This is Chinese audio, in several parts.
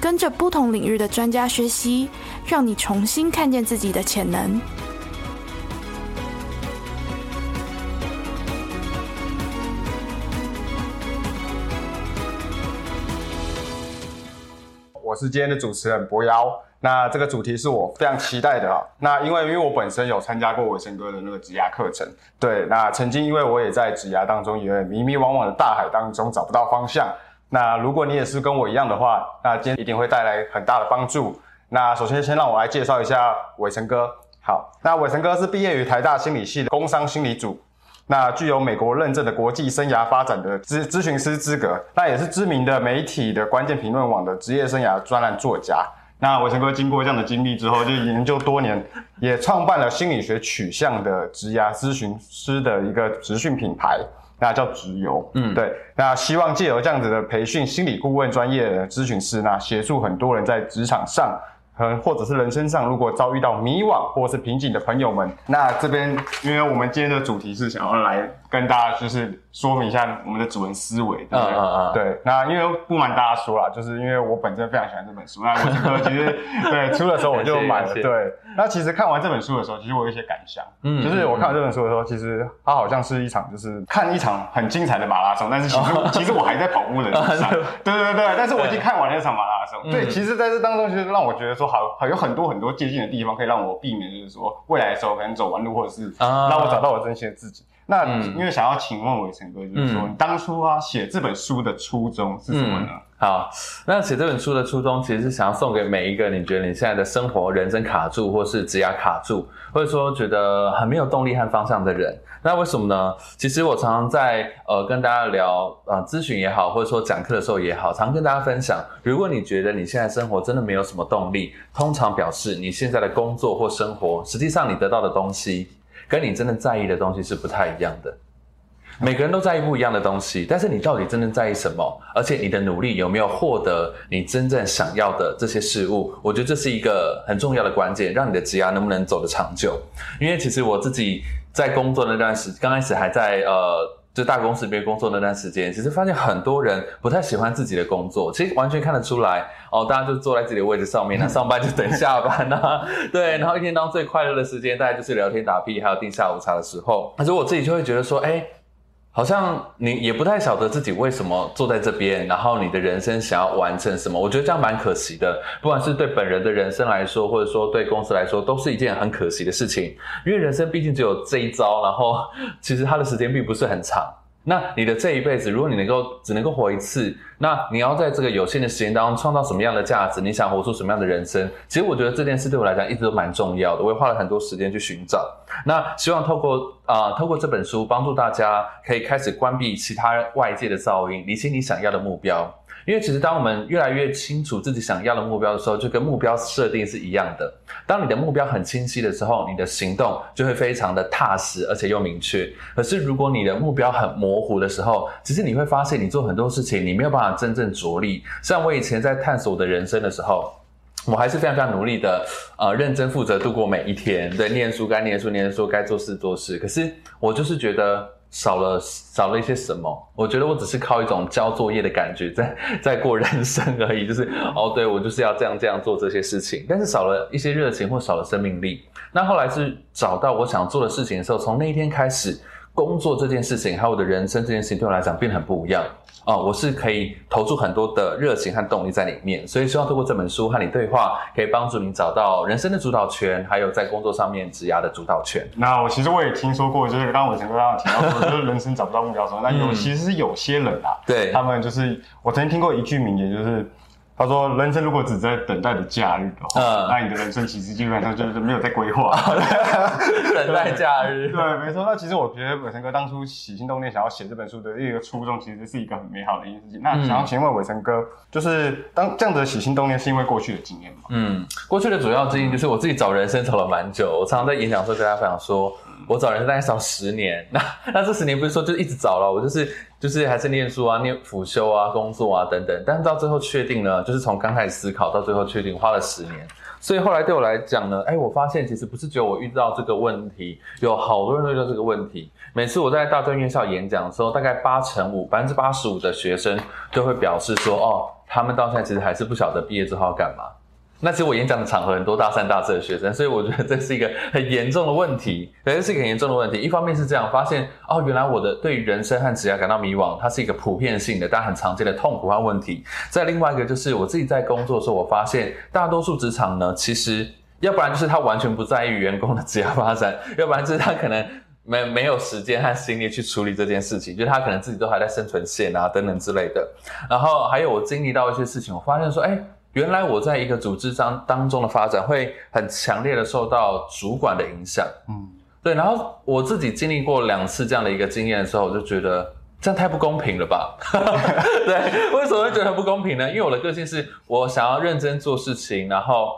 跟着不同领域的专家学习，让你重新看见自己的潜能。我是今天的主持人博瑶。那这个主题是我非常期待的啊。那因为因为我本身有参加过伟成哥的那个职涯课程，对，那曾经因为我也在职涯当中，也迷迷惘惘的大海当中找不到方向。那如果你也是跟我一样的话，那今天一定会带来很大的帮助。那首先先让我来介绍一下伟成哥。好，那伟成哥是毕业于台大心理系的工商心理组。那具有美国认证的国际生涯发展的咨咨询师资格，那也是知名的媒体的关键评论网的职业生涯专栏作家。那伟成哥经过这样的经历之后，就研究多年，也创办了心理学取向的职涯咨询师的一个职训品牌，那叫直邮。嗯，对。那希望借由这样子的培训心理顾问专业的咨询师，那协助很多人在职场上。嗯，或者是人生上，如果遭遇到迷惘或是瓶颈的朋友们，那这边，因为我们今天的主题是想要来跟大家就是说明一下我们的主人思维，对不对？嗯嗯嗯。对，那因为不瞒大家说啦，就是因为我本身非常喜欢这本书，那我这个其实 对出的时候我就买了。对，那其实看完这本书的时候，其实我有一些感想，嗯，就是我看完这本书的时候，其实它好像是一场就是看一场很精彩的马拉松，但是其实 其实我还在跑步的路上，对 对对，但是我已经看完了那场马拉松。对，其实在这当中，其实让我觉得说。好，好有很多很多接近的地方，可以让我避免，就是说未来的时候可能走弯路，或者是让我找到我真心的自己。那因为想要请问伟成哥，就是说你当初啊写这本书的初衷是什么呢？好，那写这本书的初衷其实是想要送给每一个你觉得你现在的生活、人生卡住，或是职业卡住，或者说觉得很没有动力和方向的人。那为什么呢？其实我常常在呃跟大家聊呃咨询也好，或者说讲课的时候也好，常跟大家分享，如果你觉得你现在生活真的没有什么动力，通常表示你现在的工作或生活，实际上你得到的东西，跟你真的在意的东西是不太一样的。每个人都在意不一样的东西，但是你到底真正在意什么？而且你的努力有没有获得你真正想要的这些事物？我觉得这是一个很重要的关键，让你的职涯能不能走得长久。因为其实我自己在工作那段时，刚开始还在呃就大公司里面工作那段时间，其实发现很多人不太喜欢自己的工作，其实完全看得出来哦。大家就坐在自己的位置上面，那上班就等下班呐，对，然后一天当中最快乐的时间，大概就是聊天打屁，还有订下午茶的时候。可是我自己就会觉得说，哎。好像你也不太晓得自己为什么坐在这边，然后你的人生想要完成什么？我觉得这样蛮可惜的，不管是对本人的人生来说，或者说对公司来说，都是一件很可惜的事情。因为人生毕竟只有这一招，然后其实它的时间并不是很长。那你的这一辈子，如果你能够只能够活一次，那你要在这个有限的时间当中创造什么样的价值？你想活出什么样的人生？其实我觉得这件事对我来讲一直都蛮重要的，我也花了很多时间去寻找。那希望透过啊，透过这本书，帮助大家可以开始关闭其他外界的噪音，理清你想要的目标。因为其实当我们越来越清楚自己想要的目标的时候，就跟目标设定是一样的。当你的目标很清晰的时候，你的行动就会非常的踏实，而且又明确。可是如果你的目标很模糊的时候，其实你会发现你做很多事情，你没有办法真正着力。像我以前在探索我的人生的时候，我还是非常非常努力的，呃，认真负责度过每一天。对，念书该念书念书，该做事做事。可是我就是觉得。少了少了一些什么？我觉得我只是靠一种交作业的感觉在在过人生而已，就是哦，对我就是要这样这样做这些事情，但是少了一些热情或少了生命力。那后来是找到我想做的事情的时候，从那一天开始，工作这件事情还有我的人生这件事情对我来讲变得很不一样。哦，我是可以投注很多的热情和动力在里面，所以希望通过这本书和你对话，可以帮助你找到人生的主导权，还有在工作上面职涯的主导权。那我其实我也听说过，就是刚刚我前哥刚刚提到说，就是人生找不到目标的时候，那有其实是有些人啊，对。他们就是我曾经听过一句名言，就是他说，人生如果只在等待的假日的话，嗯那你的人生其实基本上就是没有在规划。等待假日。对，没错。那其实我觉得伟成哥当初起心动念想要写这本书的一个初衷，其实是一个很美好的一件事情。那嗯想要请问伟成哥，就是当这样子的起心动念，是因为过去的经验吗？嗯，过去的主要经验就是我自己找人生找了蛮久。我常常在演讲的时候跟大家分享说，我找人大概找十年。那那这十年不是说就一直找了，我就是就是还是念书啊、念辅修啊、工作啊等等。但是到最后确定呢，就是从刚开始思考到最后确定，花了十年。所以后来对我来讲呢，哎，我发现其实不是只有我遇到这个问题，有好多人都遇到这个问题。每次我在大专院校演讲的时候，大概八成五、百分之八十五的学生都会表示说，哦，他们到现在其实还是不晓得毕业之后要干嘛。那其实我演讲的场合很多大三、大四的学生，所以我觉得这是一个很严重的问题，对，这是一个很严重的问题。一方面是这样，发现哦，原来我的对人生和职业感到迷惘，它是一个普遍性的、但很常见的痛苦和问题。再另外一个就是我自己在工作的时候，我发现大多数职场呢，其实要不然就是他完全不在意员工的职业发展，要不然就是他可能。没没有时间和心力去处理这件事情，就他可能自己都还在生存线啊等等之类的。然后还有我经历到一些事情，我发现说，哎，原来我在一个组织当当中的发展会很强烈的受到主管的影响。嗯，对，然后我自己经历过两次这样的一个经验的时候，我就觉得这样太不公平了吧？对，为什么会觉得不公平呢？因为我的个性是我想要认真做事情，然后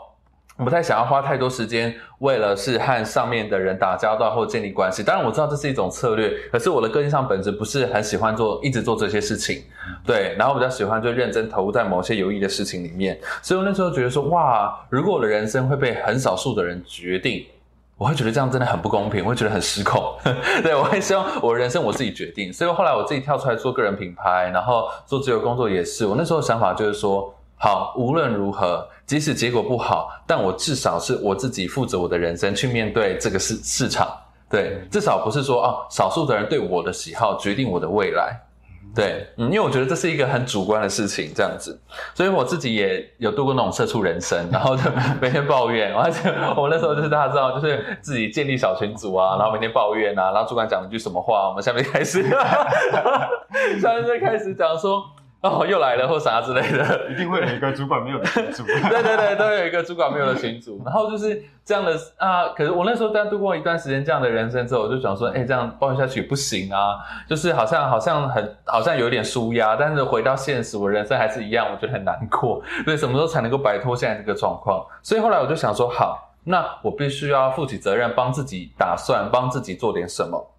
不太想要花太多时间为了是和上面的人打交道或建立关系。当然我知道这是一种策略，可是我的个性上本质不是很喜欢做一直做这些事情。对，然后比较喜欢就认真投入在某些有益的事情里面。所以我那时候觉得说，哇，如果我的人生会被很少数的人决定。我会觉得这样真的很不公平，我会觉得很失控。对我会希望我的人生我自己决定，所以后来我自己跳出来做个人品牌，然后做自由工作也是。我那时候想法就是说，好，无论如何，即使结果不好，但我至少是我自己负责我的人生去面对这个市市场。对，至少不是说哦，少数的人对我的喜好决定我的未来。对，嗯，因为我觉得这是一个很主观的事情，这样子，所以我自己也有度过那种社畜人生，然后就 每天抱怨，而且我那时候就是大家知道，就是自己建立小群组啊，然后每天抱怨啊，然后主管讲了一句什么话，我们下面开始，下面就开始讲说。哦，又来了或啥之类的，一定会有一个主管没有的群组。对对对，都有一个主管没有的群组，然后就是这样的啊。可是我那时候在度过一段时间这样的人生之后，我就想说，哎，这样抱怨下去不行啊，就是好像好像很好像有点舒压，但是回到现实，我人生还是一样，我觉得很难过。所以什么时候才能够摆脱现在这个状况？所以后来我就想说，好，那我必须要负起责任，帮自己打算，帮自己做点什么。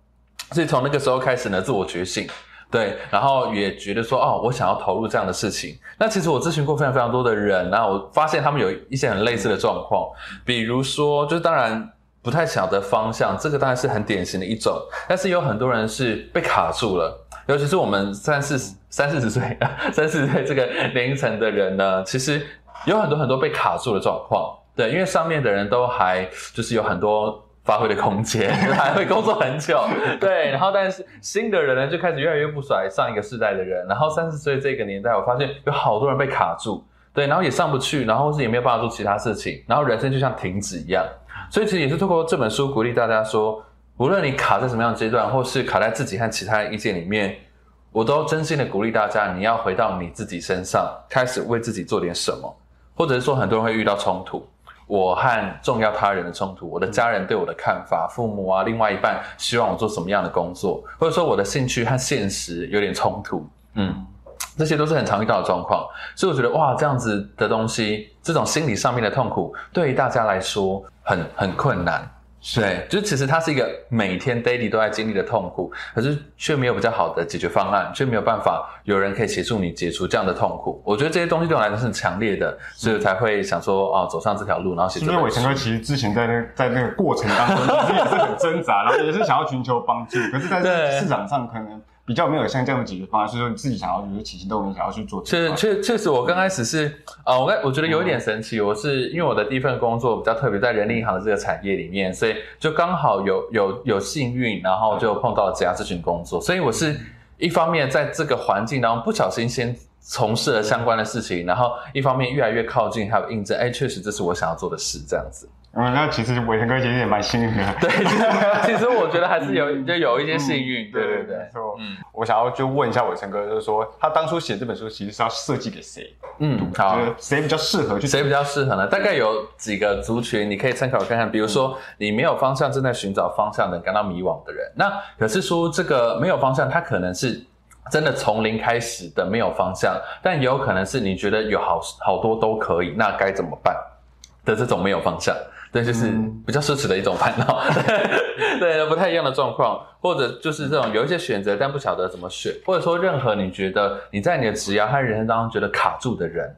所以从那个时候开始呢，自我觉醒。对，然后也觉得说，哦，我想要投入这样的事情。那其实我咨询过非常非常多的人，然后我发现他们有一些很类似的状况，比如说，就是当然不太晓得方向，这个当然是很典型的一种。但是有很多人是被卡住了，尤其是我们三四三四十岁、三四十岁这个年龄层的人呢，其实有很多很多被卡住的状况。对，因为上面的人都还就是有很多。发挥的空间，还会工作很久，对，然后但是新的人呢，就开始越来越不甩上一个世代的人，然后三十岁这个年代，我发现有好多人被卡住，对，然后也上不去，然后是也没有办法做其他事情，然后人生就像停止一样，所以其实也是透过这本书鼓励大家说，无论你卡在什么样的阶段，或是卡在自己和其他人意见里面，我都真心的鼓励大家，你要回到你自己身上，开始为自己做点什么，或者是说很多人会遇到冲突。我和重要他人的冲突，我的家人对我的看法，父母啊，另外一半希望我做什么样的工作，或者说我的兴趣和现实有点冲突，嗯，这些都是很常遇到的状况。所以我觉得哇，这样子的东西，这种心理上面的痛苦，对于大家来说很很困难。对，就是其实它是一个每天 daily 都在经历的痛苦，可是却没有比较好的解决方案，却没有办法有人可以协助你解除这样的痛苦。我觉得这些东西对我来说是很强烈的，所以才会想说哦，走上这条路，然后写这因为。伟成哥其实之前在那在那个过程当中，其实也是很挣扎，然后也是想要寻求帮助，可是在市场上可能比较没有像这样的解决方案，所以说你自己想要就是起心动念想要去做确。确确实，我刚开始是啊、我刚我觉得有一点神奇，我是因为我的第一份工作比较特别，在人力银行的这个产业里面，所以就刚好有有有幸运，然后就碰到了职涯咨询工作，所以我是一方面在这个环境当中不小心先从事了相关的事情，然后一方面越来越靠近，还有印证，哎，确实这是我想要做的事，这样子。嗯，那其实伟成哥其实也蛮幸运的。对，其实我觉得还是有就有一些幸运，对对对没。错。嗯，我想要就问一下伟成哥，就是说他当初写这本书其实是要设计给谁？嗯，好就。是谁比较适合去？谁比较适合呢？大概有几个族群，你可以参考看看。比如说，你没有方向，正在寻找方向的，感到迷惘的人。那可是说，这个没有方向，他可能是真的从零开始的没有方向，但也有可能是你觉得有好好多都可以，那该怎么办的这种没有方向。对，就是比较奢侈的一种烦恼，对，不太一样的状况，或者就是这种有一些选择，但不晓得怎么选，或者说任何你觉得你在你的职业和人生当中觉得卡住的人，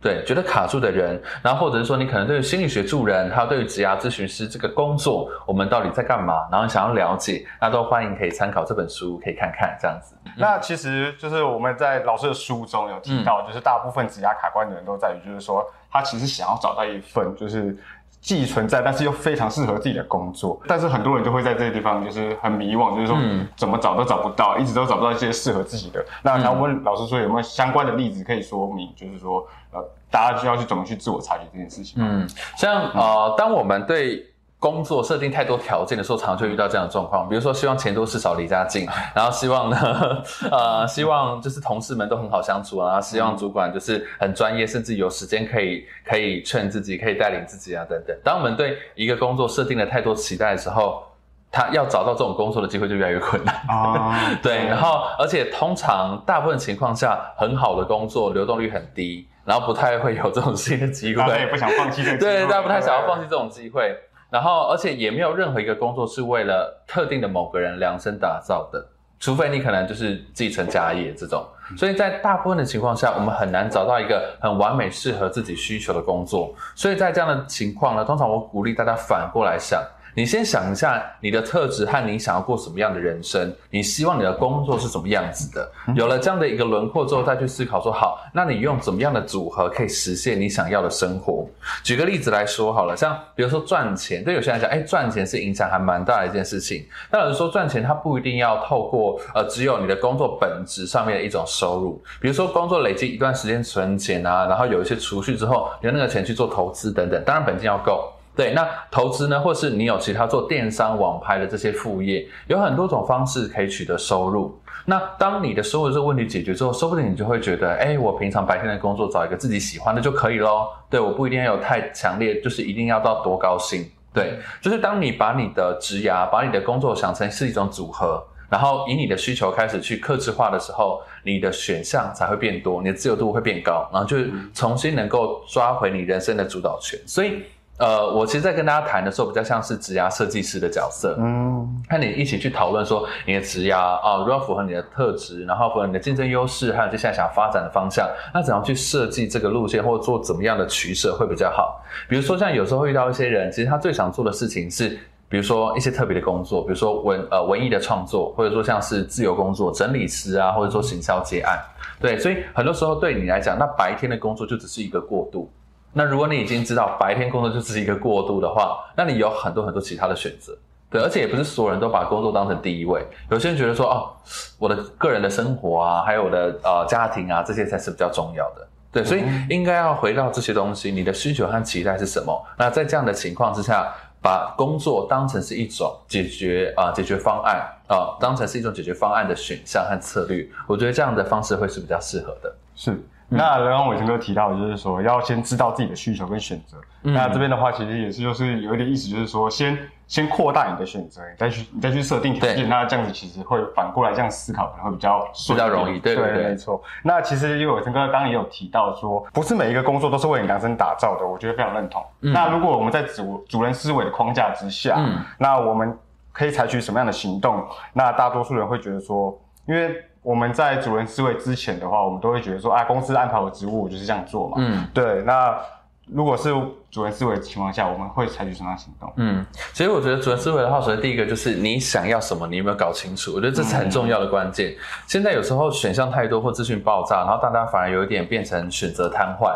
对，觉得卡住的人，然后或者是说你可能对于心理学助人，还有对于职涯咨询师这个工作，我们到底在干嘛，然后想要了解，那都欢迎可以参考这本书，可以看看这样子。那其实就是我们在老师的书中有提到，就是大部分职涯卡关的人都在于，就是说他其实想要找到一份就是既存在，但是又非常适合自己的工作。但是很多人就会在这个地方就是很迷惘，就是说嗯怎么找都找不到，一直都找不到一些适合自己的。那想问老师说有没有相关的例子可以说明，就是说呃大家需要去怎么去自我察觉这件事情？嗯，像呃，当我们对工作设定太多条件的时候，常常就遇到这样的状况。比如说，希望钱多事少离家近，然后希望呢，呃，希望就是同事们都很好相处啊，希望主管就是很专业，甚至有时间可以可以劝自己，可以带领自己啊，等等。当我们对一个工作设定了太多期待的时候，他要找到这种工作的机会就越来越困难。啊，对，然后而且通常大部分情况下，很好的工作流动率很低，然后不太会有这种新的机会。大家也不想放弃这个机会，对，大家不太想要放弃这种机会。然后，而且也没有任何一个工作是为了特定的某个人量身打造的，除非你可能就是继承家业这种。所以在大部分的情况下，我们很难找到一个很完美适合自己需求的工作。所以在这样的情况呢，通常我鼓励大家反过来想。你先想一下你的特质和你想要过什么样的人生，你希望你的工作是什么样子的。有了这样的一个轮廓之后，再去思考说，好，那你用怎么样的组合可以实现你想要的生活？举个例子来说好了，像比如说赚钱，对有些人来讲，哎，赚钱是影响还蛮大的一件事情。那有人说赚钱，它不一定要透过呃只有你的工作本质上面的一种收入，比如说工作累积一段时间存钱啊，然后有一些储蓄之后，你用那个钱去做投资等等，当然本金要够。对，那投资呢，或是你有其他做电商、网拍的这些副业，有很多种方式可以取得收入。那当你的收入这个问题解决之后，说不定你就会觉得，哎，我平常白天的工作找一个自己喜欢的就可以咯。对，我不一定要有太强烈，就是一定要到多高薪。对，就是当你把你的职涯、把你的工作想成是一种组合，然后以你的需求开始去克制化的时候，你的选项才会变多，你的自由度会变高，然后就重新能够抓回你人生的主导权。所以。呃，我其实，在跟大家谈的时候，比较像是职涯设计师的角色，嗯，和你一起去讨论说你的职涯啊，如果符合你的特质，然后符合你的竞争优势，还有接下来想发展的方向，那怎样去设计这个路线，或者做怎么样的取舍会比较好？比如说，像有时候会遇到一些人，其实他最想做的事情是，比如说一些特别的工作，比如说文呃文艺的创作，或者说像是自由工作、整理师啊，或者说行销接案，对，所以很多时候对你来讲，那白天的工作就只是一个过渡。那如果你已经知道白天工作就是一个过渡的话，那你有很多很多其他的选择，对，而且也不是所有人都把工作当成第一位，有些人觉得说，哦，我的个人的生活啊，还有我的呃家庭啊，这些才是比较重要的，对，所以应该要回到这些东西，你的需求和期待是什么？那在这样的情况之下，把工作当成是一种解决啊、解决方案啊、当成是一种解决方案的选项和策略，我觉得这样的方式会是比较适合的。是。那刚刚伟成哥提到，就是说要先知道自己的需求跟选择。那这边的话，其实也是就是有一点意思，就是说先先扩大你的选择，你再去你再去设定条件。那这样子其实会反过来这样思考，可能会比较比较容易对对对没错。那其实因为伟成哥刚刚也有提到说，不是每一个工作都是为你量身打造的，我觉得非常认同。那如果我们在主主人思维的框架之下，嗯那我们可以采取什么样的行动？那大多数人会觉得说，因为我们在主人思维之前的话，我们都会觉得说，啊，公司安排我职务，我就是这样做嘛。嗯。对，那如果是主人思维的情况下，我们会采取什么样的行动？嗯，其实我觉得主人思维的话，首先第一个就是你想要什么，你有没有搞清楚？我觉得这是很重要的关键。现在有时候选项太多或资讯爆炸，然后大家反而有一点变成选择瘫痪，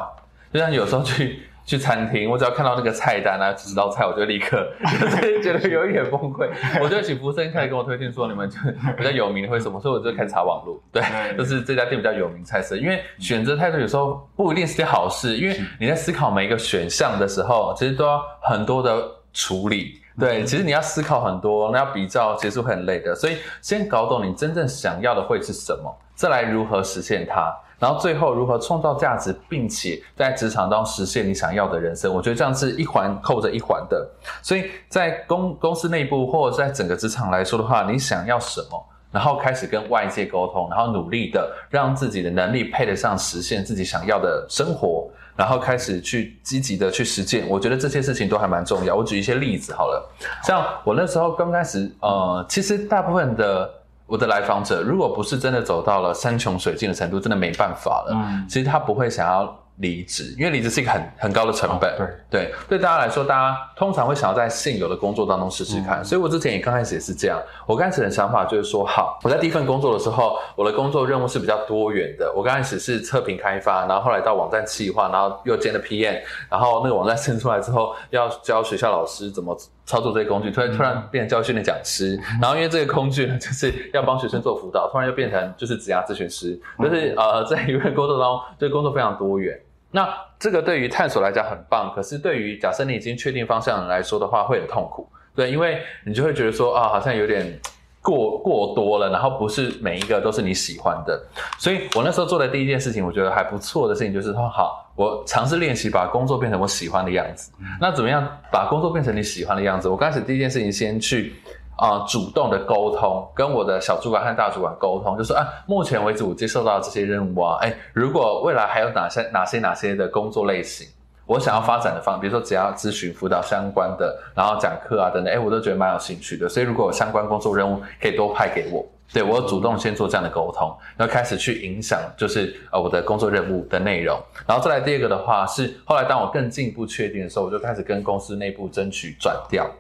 就像有时候去去餐厅，我只要看到那个菜单啊，几道菜，我就立刻 就是觉得有一点崩溃。我就请服务生开始跟我推荐说，你们就 比较有名的会什么，所以我就开始查网络，对，就是这家店比较有名菜色。因为选择太多有时候不一定是件好事，因为你在思考每一个选项的时候，其实都要很多的处理。对，其实你要思考很多，那要比较，其实会很累的。所以先搞懂你真正想要的会是什么，再来如何实现它，然后最后如何创造价值，并且在职场当中实现你想要的人生。我觉得这样是一环扣着一环的。所以在公公司内部或者在整个职场来说的话，你想要什么，然后开始跟外界沟通，然后努力的让自己的能力配得上实现自己想要的生活。然后开始去积极的去实践，我觉得这些事情都还蛮重要。我举一些例子好了，像我那时候刚开始，呃，其实大部分的我的来访者，如果不是真的走到了山穷水尽的程度，真的没办法了，嗯，其实他不会想要。离职，因为离职是一个很很高的成本。对对，对大家来说，大家通常会想要在现有的工作当中试试看。所以我之前也刚开始也是这样。我刚开始的想法就是说，好，我在第一份工作的时候，我的工作任务是比较多元的。我刚开始是测评开发，然后后来到网站企划，然后又兼了 PM，然后那个网站 生出来之后，要教学校老师怎么操作这些工具，突然突然变成教育训的讲师。然后因为这个工具呢，就是要帮学生做辅导，突然又变成就是职涯咨询师，就是呃，在一份工作当中，这个工作非常多元。那这个对于探索来讲很棒，可是对于假设你已经确定方向来说的话，会很痛苦。对，因为你就会觉得说啊，好像有点过过多了，然后不是每一个都是你喜欢的。所以我那时候做的第一件事情，我觉得还不错的事情就是说，好，我尝试练习把工作变成我喜欢的样子。那怎么样把工作变成你喜欢的样子？我刚开始第一件事情先去。啊，主动的沟通，跟我的小主管和大主管沟通，就说啊，目前为止我接受到这些任务啊，哎，如果未来还有哪些哪些哪些的工作类型，我想要发展的方，比如说只要咨询辅导相关的，然后讲课啊等等，哎，我都觉得蛮有兴趣的。所以如果有相关工作任务，可以多派给我。对我主动先做这样的沟通，然后开始去影响，就是呃我的工作任务的内容。然后再来第二个的话是，后来当我更进一步确定的时候，我就开始跟公司内部争取转调。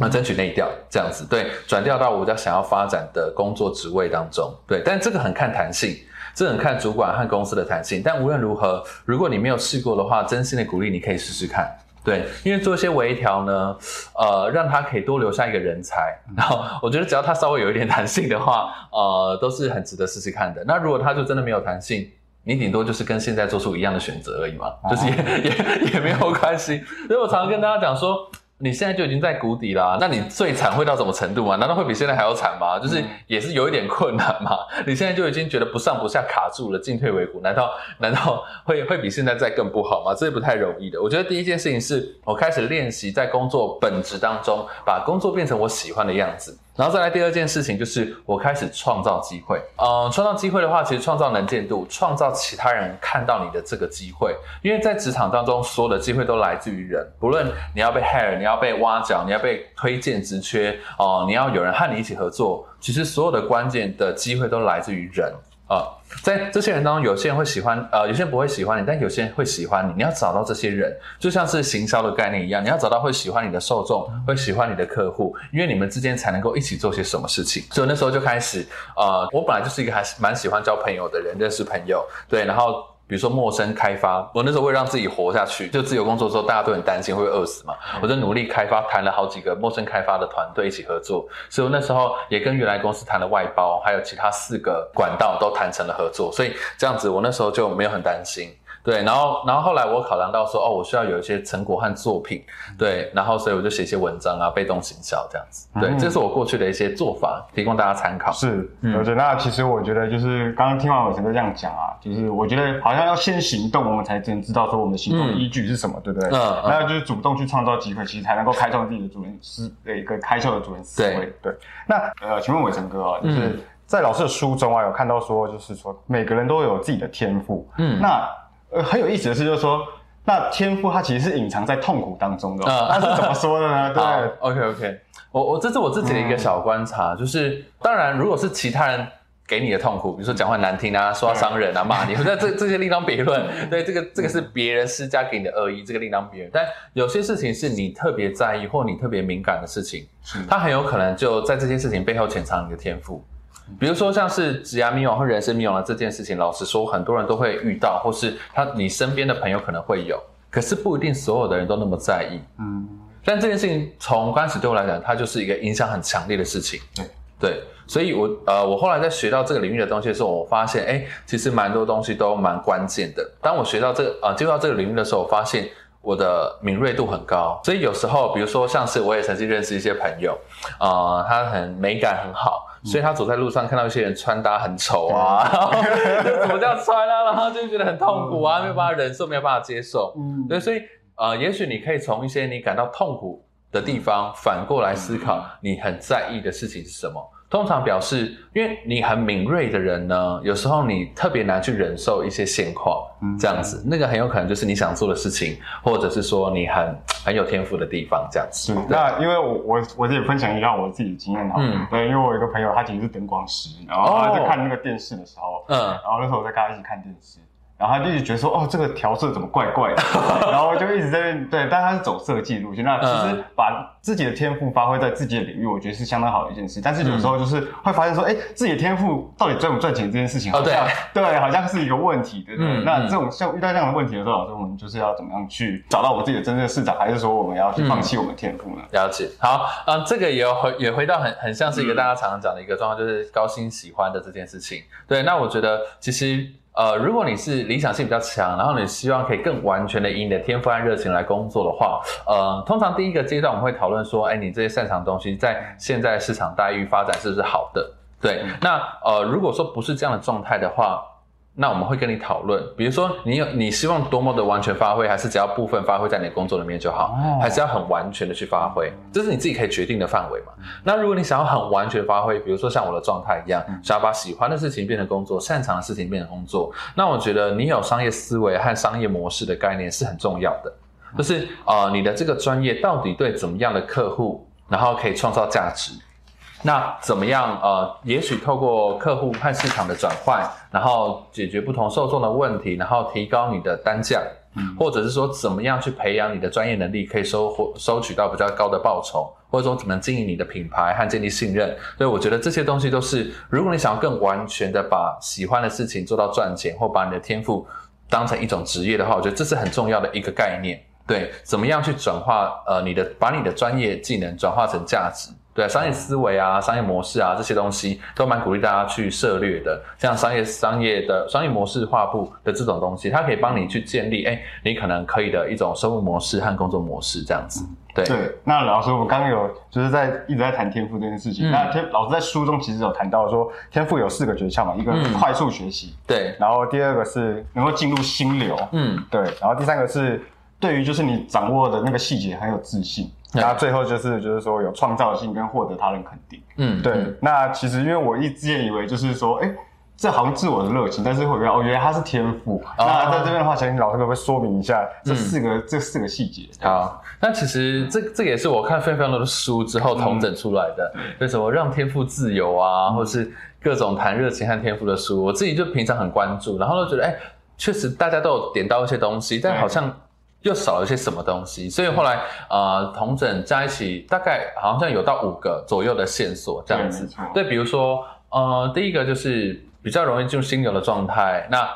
那争取内调这样子，对，转调到我家想要发展的工作职位当中，对，但这个很看弹性，这很看主管和公司的弹性。但无论如何，如果你没有试过的话，真心的鼓励你可以试试看，对，因为做一些微调呢，呃，让他可以多留下一个人才。然后我觉得只要他稍微有一点弹性的话，呃，都是很值得试试看的。那如果他就真的没有弹性，你顶多就是跟现在做出一样的选择而已嘛，就是也也也没有关系。所以我常常跟大家讲说。你现在就已经在谷底啦，那你最惨会到什么程度吗？难道会比现在还要惨吗？就是也是有一点困难嘛。你现在就已经觉得不上不下卡住了，进退维谷，难道难道会会比现在再更不好吗？这是不太容易的。我觉得第一件事情是我开始练习在工作本质当中，把工作变成我喜欢的样子。然后再来第二件事情，就是我开始创造机会。嗯，创造机会的话，其实创造能见度，创造其他人看到你的这个机会。因为在职场当中，所有的机会都来自于人。不论你要被 hire，你要被挖角，你要被推荐职缺，哦，你要有人和你一起合作，其实所有的关键的机会都来自于人。啊，在这些人当中，有些人会喜欢，呃，有些人不会喜欢你，但有些人会喜欢你。你要找到这些人，就像是行销的概念一样，你要找到会喜欢你的受众，会喜欢你的客户，因为你们之间才能够一起做些什么事情。所以那时候就开始，呃，我本来就是一个还是蛮喜欢交朋友的人，认识朋友，对，然后。比如说陌生开发，我那时候为了让自己活下去，就自由工作的时候，大家都很担心会饿死嘛，我就努力开发，谈了好几个陌生开发的团队一起合作，所以我那时候也跟原来公司谈了外包，还有其他四个管道都谈成了合作，所以这样子我那时候就没有很担心。对，然后，然后后来我考量到说，哦，我需要有一些成果和作品，对，然后所以我就写一些文章啊，被动行销这样子，对，这是我过去的一些做法，提供大家参考。是，而且那其实我觉得就是刚刚听完伟成哥这样讲啊，就是我觉得好像要先行动，我们才能知道说我们的行动的依据是什么，对不对？嗯，那就是主动去创造机会，其实才能够开创自己的主人思的一个开窍的主人思维。对，那呃，请问伟成哥啊，就是在老师的书中啊，有看到说，就是说每个人都有自己的天赋，嗯，那。呃，很有意思的是，就是说，那天赋它其实是隐藏在痛苦当中的。那是怎么说的呢？对，OK OK，我我这是我自己的一个小观察，就是当然，如果是其他人给你的痛苦，比如说讲话难听啊，说伤人啊，骂你，那这这些另当别论。对，这个这个是别人施加给你的恶意，这个另当别论。但有些事情是你特别在意或你特别敏感的事情，它很有可能就在这些事情背后潜藏你的天赋。比如说像是职涯迷惘或人生迷惘的这件事情，老实说，很多人都会遇到，或是他你身边的朋友可能会有。可是不一定所有的人都那么在意。嗯，但这件事情从刚开始对我来讲，它就是一个影响很强烈的事情。对对，所以我呃，我后来在学到这个领域的东西的时候，我发现，哎，其实蛮多东西都蛮关键的。当我学到这个呃，进入到这个领域的时候，我发现我的敏锐度很高。所以有时候，比如说像是我也曾经认识一些朋友，啊、他很美感很好。所以他走在路上看到一些人穿搭很丑啊，然后 就怎么这样穿啊，然后就觉得很痛苦啊，没有办法忍受，没有办法接受。嗯对，所以呃，也许你可以从一些你感到痛苦的地方反过来思考，你很在意的事情是什么。通常表示，因为你很敏锐的人呢，有时候你特别难去忍受一些现况，嗯。这样子，那个很有可能就是你想做的事情，或者是说你很 很有天赋的地方，这样子。是那因为我我我也分享一下我自己的经验哈，嗯。对，因为我有一个朋友他其实是灯光师，然后他在看那个电视的时候，嗯。然后那时候我在跟他一起看电视，然后他就一直觉得说，哦，这个调色怎么怪怪的，然后就一直在那对，但他是走设计路线，那其实嗯把自己的天赋发挥在自己的领域，我觉得是相当好的一件事。但是有时候就是会发现说，哎、自己的天赋到底赚不赚钱这件事情，哦好像、对，好像是一个问题，对不对？那这种像遇到这样的问题的时候，老师我们就是要怎么样去找到我自己的真正的市场，还是说我们要去放弃我们的天赋呢？了解，好，嗯，这个也有回也回到很很像是一个大家常常讲的一个状况，就是高薪喜欢的这件事情。对，那我觉得其实呃，如果你是理想性比较强，然后你希望可以更完全的以你的天赋和热情来工作的话，呃，通常第一个阶段我们会讨论说，哎，你这些擅长的东西在现在市场待遇发展是不是好的？对，那呃，如果说不是这样的状态的话，那我们会跟你讨论，比如说你有你希望多么的完全发挥，还是只要部分发挥在你的工作里面就好，哦还是要很完全的去发挥，这是你自己可以决定的范围嘛。那如果你想要很完全发挥，比如说像我的状态一样，想要把喜欢的事情变成工作，擅长的事情变成工作，那我觉得你有商业思维和商业模式的概念是很重要的，就是呃你的这个专业到底对怎么样的客户，然后可以创造价值。那怎么样？呃，也许透过客户和市场的转换，然后解决不同受众的问题，然后提高你的单价，嗯或者是说怎么样去培养你的专业能力，可以收获收取到比较高的报酬，或者说怎么经营你的品牌和建立信任。所以我觉得这些东西都是，如果你想要更完全的把喜欢的事情做到赚钱，或把你的天赋当成一种职业的话，我觉得这是很重要的一个概念。对，怎么样去转化呃你的把你的专业技能转化成价值？对、商业思维啊、商业模式啊这些东西都蛮鼓励大家去涉略的。像商业商业的商业模式画布的这种东西，它可以帮你去建立，哎，你可能可以的一种生活模式和工作模式这样子。对，对，那老师，我们刚刚有就是在一直在谈天赋这件事情。嗯那天老师在书中其实有谈到说，天赋有四个诀窍嘛，一个快速学习，对，然后第二个是能够进入心流，嗯，对，然后第三个是对于就是你掌握的那个细节很有自信，对然后最后就是就是说有创造性跟获得他人肯定。嗯，对，嗯那其实因为我一直也以为就是说，哎。这好像自我的热情，但是会觉得哦，原来它是天赋。哦那在这边的话，想请老师可不可以说明一下这嗯四个、这四个细节？好，那其实这这个也是我看非常多的书之后统整出来的，为什么让天赋自由啊，或是各种谈热情和天赋的书，我自己就平常很关注，然后就觉得，哎，确实大家都有点到一些东西，但好像又少了些什么东西，所以后来呃同整加一起，大概好像有到五个左右的线索这样子对。对，比如说呃，第一个就是比较容易进入心流的状态，那。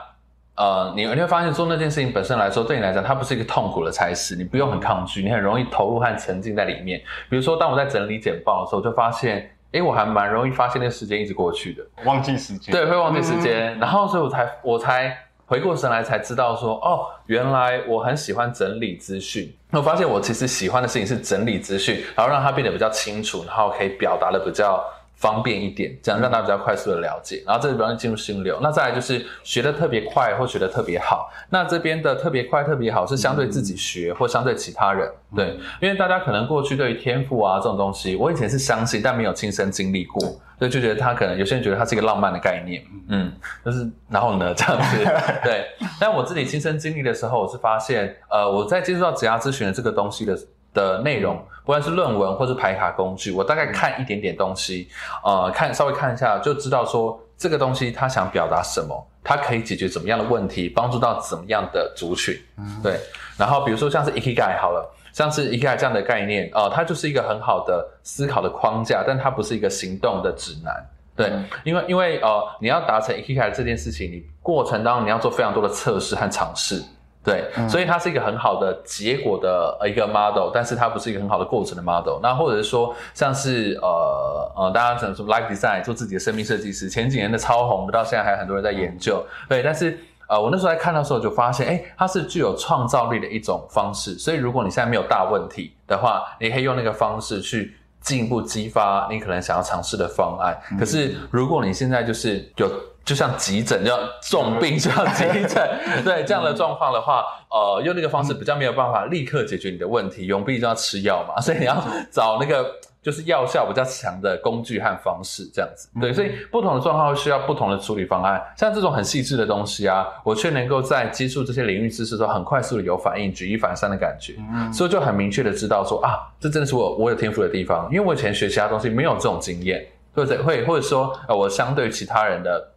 呃，你你会发现做那件事情本身来说，对你来讲，它不是一个痛苦的差事，你不用很抗拒，你很容易投入和沉浸在里面。比如说，当我在整理简报的时候，就发现，哎，我还蛮容易发现那个时间一直过去的，忘记时间。对，会忘记时嗯间，然后所以我才我才回过神来，才知道说，哦，原来我很喜欢整理资讯。我发现我其实喜欢的事情是整理资讯，然后让它变得比较清楚，然后可以表达的比较方便一点，这样让大家比较快速的了解。然后这就比较进入心流。那再来就是学的特别快或学的特别好。那这边的特别快、特别好是相对自己学或相对其他人，对，因为大家可能过去对于天赋啊这种东西，我以前是相信，但没有亲身经历过，所以就觉得他可能有些人觉得它是一个浪漫的概念，嗯，就是然后呢这样子，对。但我自己亲身经历的时候，我是发现，呃，我在接触到职涯咨询的这个东西的的内容，不管是论文或是排卡工具，我大概看一点点东西，呃，看稍微看一下就知道说这个东西它想表达什么，它可以解决怎么样的问题，帮助到怎么样的族群，对。然后比如说像是 Ikigai 好了。像是 Ikigai 这样的概念，呃，它就是一个很好的思考的框架，但它不是一个行动的指南。对，嗯因为因为呃，你要达成 Ikigai 这件事情，你过程当中你要做非常多的测试和尝试。对，所以它是一个很好的结果的一个 model，但是它不是一个很好的过程的 model。那或者是说，像是呃呃，大家讲什么 life design，做自己的生命设计师，前几年的超红，到现在还有很多人在研究。对，但是呃，我那时候在看的时候就发现，哎，它是具有创造力的一种方式。所以如果你现在没有大问题的话，你可以用那个方式去进一步激发你可能想要尝试的方案。可是如果你现在就是有就像急诊，要重病就要急诊，对这样的状况的话，呃，用那个方式比较没有办法立刻解决你的问题，永必就要吃药嘛，所以你要找那个就是药效比较强的工具和方式，这样子。对，所以不同的状况需要不同的处理方案。像这种很细致的东西啊，我却能够在接触这些领域知识的时候，很快速的有反应，举一反三的感觉，所以就很明确的知道说啊，这真的是我我有天赋的地方，因为我以前学其他东西没有这种经验，或者会或者说呃，我相对于其他人的。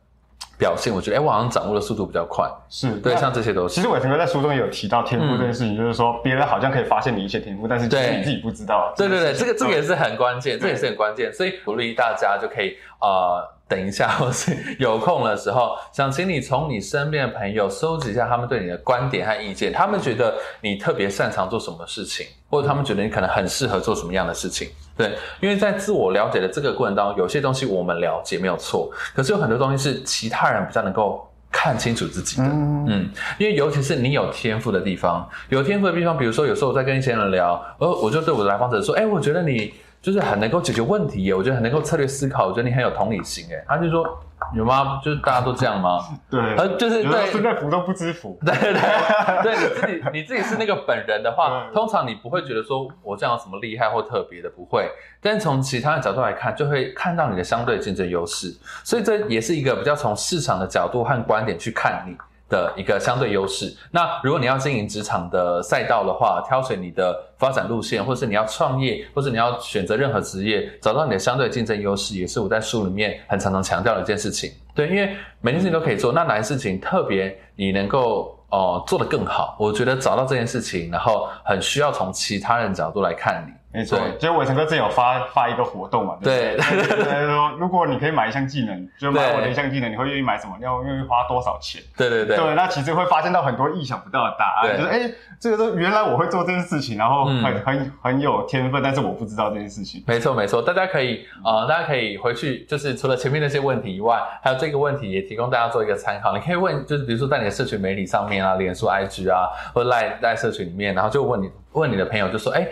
表现，我觉得，哎，我好像掌握的速度比较快。是对，像这些都是。其实伟成哥在书中也有提到天赋这件事情，就是说别人好像可以发现你一些天赋，但是其实你自己不知道。对对对，这个这个也是很关键，这也是很关键，所以鼓励大家就可以呃。等一下，或是有空的时候，想请你从你身边的朋友收集一下他们对你的观点和意见。他们觉得你特别擅长做什么事情，或者他们觉得你可能很适合做什么样的事情。对，因为在自我了解的这个过程当中，有些东西我们了解没有错，可是有很多东西是其他人比较能够看清楚自己的。嗯，因为尤其是你有天赋的地方，有天赋的地方，比如说有时候我在跟一些人聊，呃，我就对我的来访者说，哎，我觉得你。就是很能够解决问题耶，我觉得很能够策略思考，我觉得你很有同理心哎。他就说有吗？就是大家都这样吗？对，呃，就是对，身在福中不知福。对对 对，你自己你自己是那个本人的话，通常你不会觉得说我这样有什么厉害或特别的，不会。但从其他的角度来看，就会看到你的相对竞争优势，所以这也是一个比较从市场的角度和观点去看你。的一个相对优势。那如果你要经营职场的赛道的话，挑选你的发展路线，或是你要创业，或是你要选择任何职业，找到你的相对竞争优势，也是我在书里面很常常强调的一件事情。对，因为每件事情都可以做，那哪件事情特别你能够哦做得更好？我觉得找到这件事情，然后很需要从其他人角度来看你。没错，其实伟成哥之前有发发一个活动嘛，对，说如果你可以买一项技能，就买我的一项技能，你会愿意买什么？要愿意花多少钱？对对对，对，那其实会发现到很多意想不到的答案，就是哎，这个都原来我会做这件事情，然后很很很有天分，但是我不知道这件事情。没错没错，大家可以啊，大家可以回去，就是除了前面那些问题以外，还有这个问题也提供大家做一个参考。你可以问，就是比如说在你的社群媒体上面啊，脸书、IG 啊，或者赖赖社群里面，然后就问你问你的朋友，就说哎。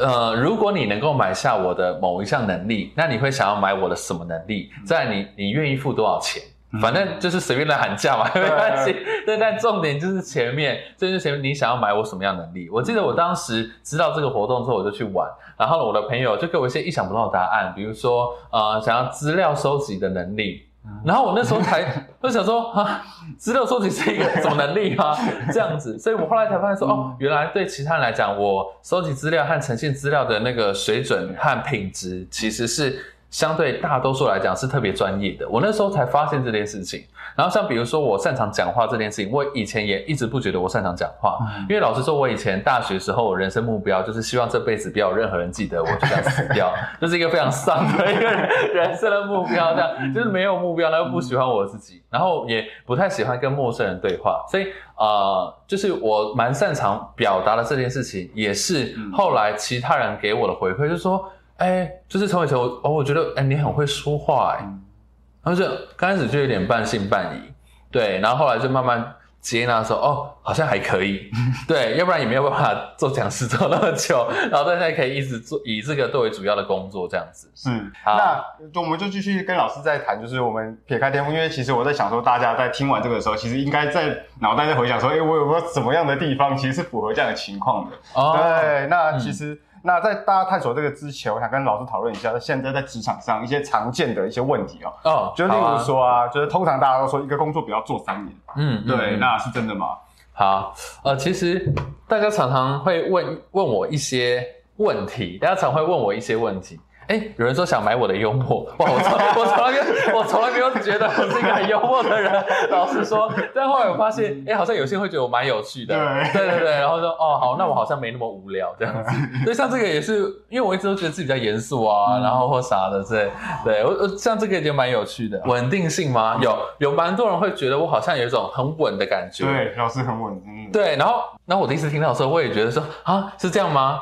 呃，如果你能够买下我的某一项能力，那你会想要买我的什么能力？在你你愿意付多少钱？反正就是随便来喊价嘛，没关系。对，但重点就是前面，就是前面你想要买我什么样能力？我记得我当时知道这个活动之后，我就去玩，然后我的朋友就给我一些意想不到的答案，比如说呃，想要资料收集的能力。然后我那时候才 就想说啊，资料收集是一个什么能力啊？这样子，所以我后来才发现说，哦，原来对其他人来讲，我收集资料和呈现资料的那个水准和品质，其实是。相对大多数来讲是特别专业的，我那时候才发现这件事情。然后像比如说我擅长讲话这件事情，我以前也一直不觉得我擅长讲话，因为老实说，我以前大学时候人生目标就是希望这辈子不要有任何人记得我，就这样死掉，这是一个非常丧的一个人生的目标。这样就是没有目标，然后不喜欢我自己，然后也不太喜欢跟陌生人对话，所以呃，就是我蛮擅长表达的这件事情，也是后来其他人给我的回馈，就是说。哎，就是从以前我哦，我觉得哎，你很会说话哎，然后就刚开始就有点半信半疑，对，然后后来就慢慢接纳说哦，好像还可以，对，要不然也没有办法做讲师做那么久，然后大家可以一直做以这个作为主要的工作这样子。是，那我们就继续跟老师在谈，就是我们撇开天赋，因为其实我在想说，大家在听完这个的时候，其实应该在脑袋在回想说，哎，我有没有什么样的地方其实是符合这样的情况的？哦，对，那其实。那在大家探索这个之前，我想跟老师讨论一下，现在在职场上一些常见的一些问题哦。哦，就例如说啊，就是通常大家都说一个工作不要做三年。嗯，对，那是真的吗？好，呃，其实大家常常会问问我一些问题，大家常会问我一些问题。哎，有人说想买我的幽默，哇，我从我从来没有我从来没有觉得我是一个很幽默的人，老实说，但后来我发现，哎，好像有些人会觉得我蛮有趣的，对。对对对，然后说哦好，那我好像没那么无聊这样子，所以像这个也是，因为我一直都觉得自己比较严肃啊，然后或啥的，对对，我我像这个也蛮有趣的，稳定性吗？有有蛮多人会觉得我好像有一种很稳的感觉，对，老师很稳，嗯，对，然后然后我第一次听到的时候，我也觉得说啊是这样吗？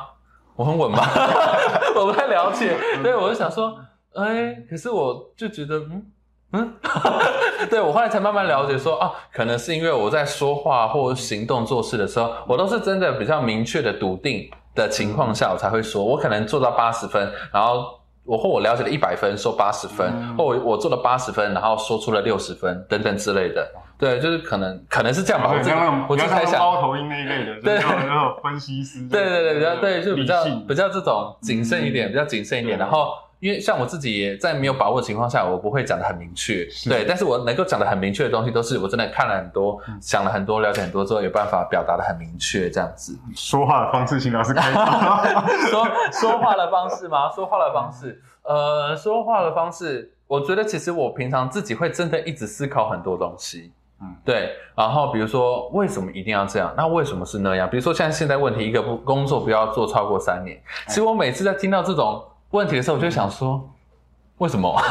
我很稳吗？我不太了解，对我就想说，哎，可是我就觉得，嗯嗯，对我后来才慢慢了解说啊，可能是因为我在说话或行动做事的时候，我都是真的比较明确的笃定的情况下，我才会说，我可能做到八十分，然后我或我了解了一百分，说八十分，或我我做了八十分，然后说出了六十分等等之类的。对，就是可能可能是这样吧。我像那种，我就在想猫头鹰那一类的，对，然后分析师。对对对，比较对，就比较比较这种谨慎一点，比较谨慎一点。然后，因为像我自己也在没有把握的情况下，我不会讲的很明确。对，但是我能够讲的很明确的东西，都是我真的看了很多，想了很多，了解很多之后，有办法表达的很明确，这样子。说话的方式，请老师开 说说话的方式吗？说话的方式，呃，说话的方式，我觉得其实我平常自己会真的一直思考很多东西。嗯，对。然后比如说，为什么一定要这样？那为什么是那样？比如说，像现在问题，一个不工作不要做超过三年。其实我每次在听到这种问题的时候，我就想说，为什么？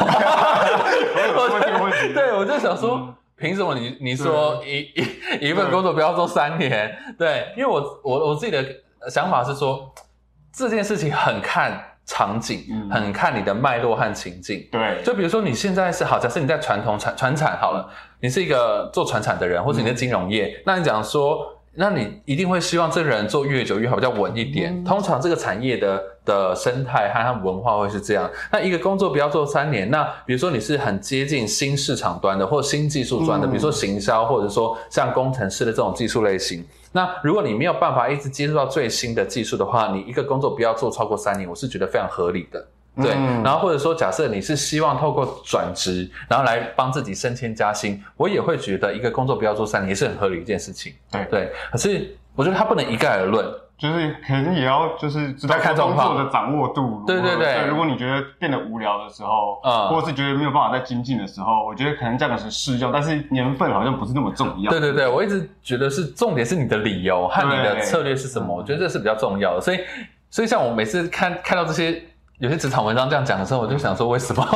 对，我就想说，凭什么你你说一一一份工作不要做三年？对，因为我我我自己的想法是说，这件事情很看。场景很看你的脉络和情境，对，就比如说你现在是好，假设你在传统产传产好了，你是一个做传产的人，或者你在金融业，那你讲说，那你一定会希望这个人做越久越好，比较稳一点。通常这个产业的的生态和它文化会是这样。那一个工作不要做三年，那比如说你是很接近新市场端的，或新技术端的，比如说行销，或者说像工程师的这种技术类型。那如果你没有办法一直接触到最新的技术的话，你一个工作不要做超过三年，我是觉得非常合理的。对，然后或者说假设你是希望透过转职，然后来帮自己升迁加薪，我也会觉得一个工作不要做三年也是很合理一件事情。对对，可是我觉得它不能一概而论。就是可能也要就是知道工作的掌握度。对对对。如果你觉得变得无聊的时候，嗯，或者是觉得没有办法再精进的时候，我觉得可能这样是适用，但是年份好像不是那么重要。对对对，我一直觉得是重点是你的理由和你的策略是什么，我觉得这是比较重要的。所以所以像我每次看看到这些。有些职场文章这样讲的时候，我就想说为什么？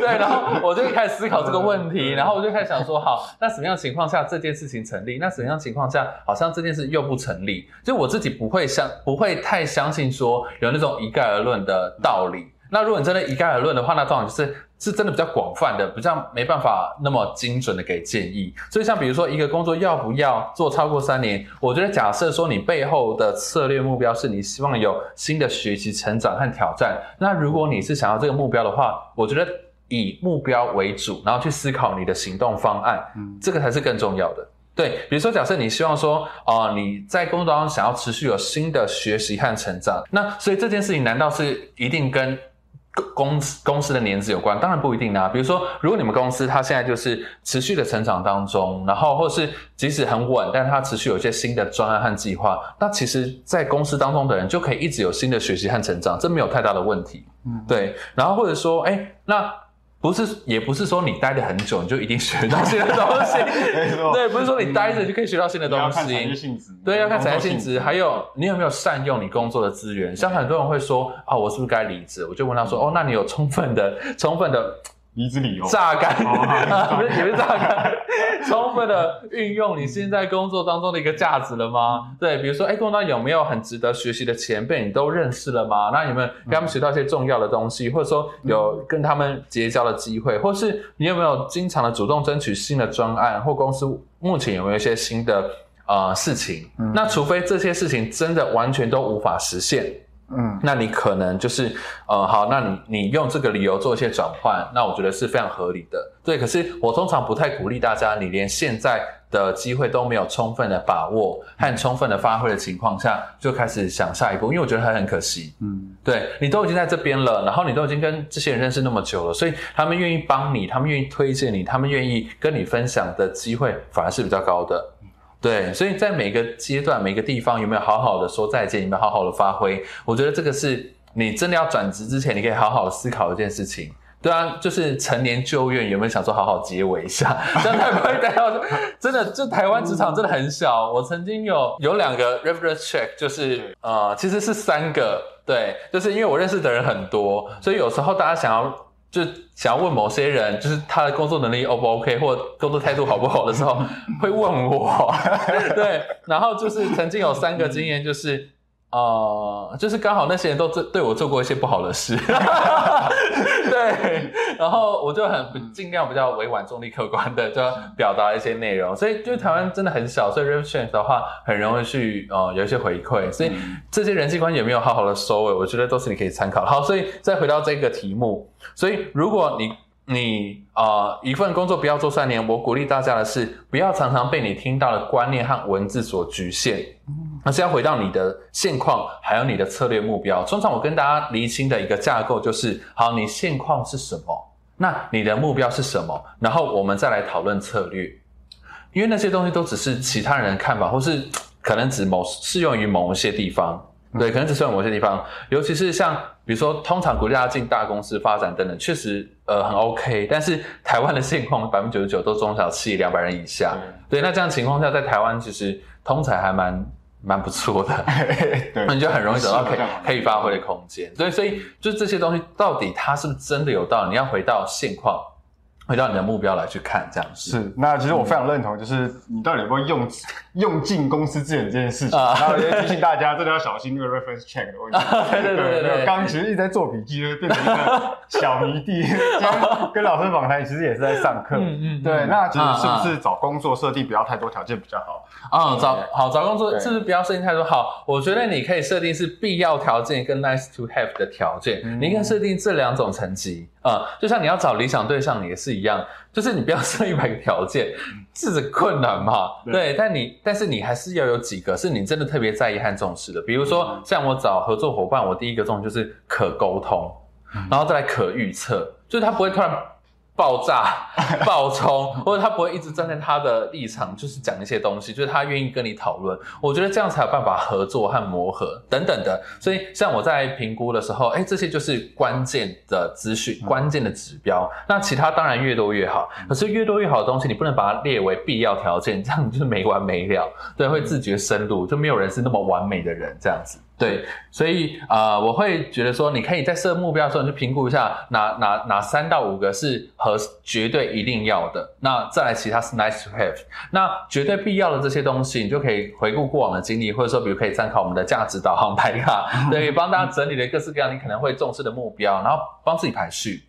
对，然后我就开始思考这个问题，然后我就开始想说，好，那什么样情况下这件事情成立？那什么样情况下好像这件事又不成立？就我自己不会相不会太相信说有那种一概而论的道理。那如果你真的一概而论的话，那当然就是是真的比较广泛的，比较没办法那么精准的给建议。所以像比如说一个工作要不要做超过三年，我觉得假设说你背后的策略目标是你希望有新的学习成长和挑战，那如果你是想要这个目标的话，我觉得以目标为主，然后去思考你的行动方案，嗯，这个才是更重要的。对，比如说假设你希望说，啊，你在工作当中想要持续有新的学习和成长，那所以这件事情难道是一定跟？公司公司的年资有关，当然不一定啊。比如说，如果你们公司它现在就是持续的成长当中，然后或是即使很稳，但它持续有一些新的专案和计划，那其实，在公司当中的人就可以一直有新的学习和成长，这没有太大的问题。嗯，对。然后或者说，哎，那。不是，也不是说你待的很久，你就一定学到新的东西。对，不是说你待着就可以学到新的东西。要看产业性质。对，要看产业性质。还有，你有没有善用你工作的资源？像很多人会说，啊，我是不是该离职？我就问他说，哦，那你有充分的、充分的。离职理由 榨干，不是你们榨干，充分的运用你现在工作当中的一个价值了吗？对，比如说，哎，工作有没有很值得学习的前辈，你都认识了吗？那有没有跟他们学到一些重要的东西，或者说有跟他们结交的机会，或是你有没有经常的主动争取新的专案，或公司目前有没有一些新的呃事情？那除非这些事情真的完全都无法实现。嗯，那你可能就是，呃，好，那你你用这个理由做一些转换，那我觉得是非常合理的。对，可是我通常不太鼓励大家，你连现在的机会都没有充分的把握和充分的发挥的情况下，就开始想下一步，因为我觉得还很可惜。嗯，对你都已经在这边了，然后你都已经跟这些人认识那么久了，所以他们愿意帮你，他们愿意推荐你，他们愿意跟你分享的机会反而是比较高的。对，所以在每个阶段、每个地方有没有好好的说再见，有没有好好的发挥？我觉得这个是你真的要转职之前，你可以好好思考一件事情。对啊，就是成年旧怨，有没有想说好好结尾一下？这样才不会待到真的，这台湾职场真的很小。我曾经有有两个 reference check，就是呃，其实是三个，对，就是因为我认识的人很多，所以有时候大家想要就想要问某些人，就是他的工作能力 O 不 OK，或工作态度好不好的时候，会问我。对，然后就是曾经有三个经验，就是呃，就是刚好那些人都对对我做过一些不好的事。对，然后我就很尽量比较委婉、中立、客观的就表达一些内容，所以就台湾真的很小，所以 reference 的话很容易去呃有一些回馈，所以这些人际关系有没有好好的收尾，我觉得都是你可以参考。好，所以再回到这个题目，所以如果你你啊一份工作不要做三年，我鼓励大家的是不要常常被你听到的观念和文字所局限。而是要回到你的现况，还有你的策略目标。通常我跟大家厘清的一个架构就是：好，你现况是什么？那你的目标是什么？然后我们再来讨论策略。因为那些东西都只是其他人的看法，或是可能只某适用于某一些地方。对，可能只适用某些地方。尤其是像比如说，通常鼓励大家进大公司发展等等，确实呃很 OK。但是台湾的现况百分之九十九都中小企业两百人以下。对，那这样情况下，在台湾其实通才还蛮。蛮不错的，那你就很容易找到可以可以发挥的空间。对，所以就这些东西，到底它是不是真的有道理？你要回到现况。回到你的目标来去看，这样子是。那其实我非常认同，就是你到底有没有用用尽公司资源这件事情。然后也提醒大家，真的要小心那个 reference check 的问题。对对对对。刚其实一直在做笔记，就变成一个小迷弟。跟老师访谈，其实也是在上课。嗯嗯。对，那其实是不是找工作设定不要太多条件比较好？啊，找好找工作是不是不要设定太多？好，我觉得你可以设定是必要条件跟 nice to have 的条件。你可以设定这两种层级。啊，就像你要找理想对象，也是一样，就是你不要设一百个条件，是困难嘛。对，但你但是你还是要有几个是你真的特别在意和重视的。比如说，像我找合作伙伴，我第一个重就是可沟通，然后再来可预测，就是他不会突然。爆炸、爆冲，或者他不会一直站在他的立场，就是讲一些东西，就是他愿意跟你讨论。我觉得这样才有办法合作和磨合等等的。所以，像我在评估的时候，哎，这些就是关键的资讯、关键的指标。那其他当然越多越好，可是越多越好的东西，你不能把它列为必要条件，这样就是没完没了。对，会自觉深入，就没有人是那么完美的人，这样子。对，所以啊，我会觉得说，你可以在设目标的时候，你去评估一下哪哪哪三到五个是和绝对一定要的，那再来其他是 nice to have。那绝对必要的这些东西，你就可以回顾过往的经历，或者说，比如可以参考我们的价值导航牌卡，对，帮大家整理了各式各样你可能会重视的目标，然后帮自己排序。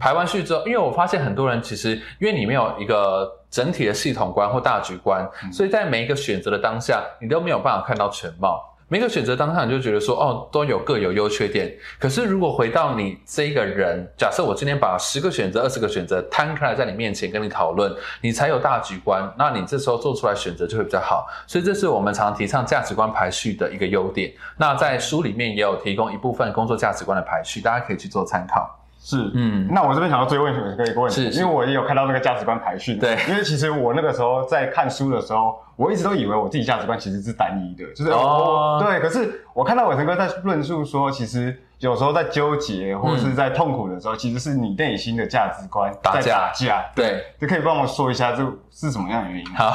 排完序之后，因为我发现很多人其实因为你没有一个整体的系统观或大局观，所以在每一个选择的当下，你都没有办法看到全貌。每个选择当下，你就觉得说，哦，都有各有优缺点。可是如果回到你这个人，假设我今天把十个选择、二十个选择摊开来在你面前跟你讨论，你才有大局观。那你这时候做出来选择就会比较好。所以这是我们常提倡价值观排序的一个优点。那在书里面也有提供一部分工作价值观的排序，大家可以去做参考。是，嗯，那我这边想要追问一个一个问题，因为我也有看到那个价值观排序。对，因为其实我那个时候在看书的时候，我一直都以为我自己价值观其实是单一的，就是哦，对。可是我看到伟成哥在论述说，其实有时候在纠结或者是在痛苦的时候，其实是你内心的价值观在打架。对，就可以帮我说一下这是什么样的原因？好，